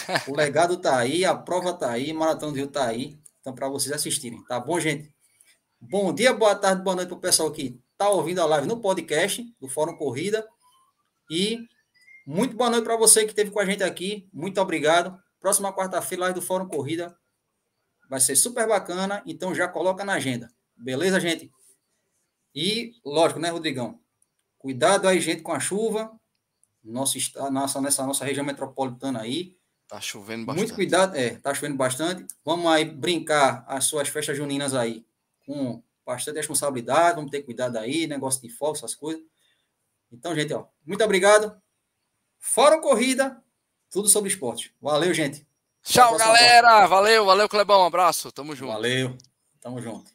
Speaker 1: Então, o legado tá aí, a prova tá aí, Maratona do Rio tá aí. Então, para vocês assistirem, tá bom, gente? Bom dia, boa tarde, boa noite para o pessoal que está ouvindo a live no podcast do Fórum Corrida. E muito boa noite para você que esteve com a gente aqui. Muito obrigado. Próxima quarta-feira, live do Fórum Corrida. Vai ser super bacana, então já coloca na agenda. Beleza, gente? E, lógico, né, Rodrigão? Cuidado aí, gente, com a chuva. Nosso, nossa, nessa nossa região metropolitana aí.
Speaker 2: Tá chovendo bastante.
Speaker 1: Muito cuidado, é, tá chovendo bastante. Vamos aí brincar as suas festas juninas aí com bastante responsabilidade, vamos ter cuidado aí, negócio de fogo, essas coisas. Então, gente, ó, muito obrigado. Fora corrida, tudo sobre esporte. Valeu, gente.
Speaker 2: Tchau, galera. Valeu, valeu, Clebão. Um abraço. Tamo junto.
Speaker 1: Valeu. Tamo junto.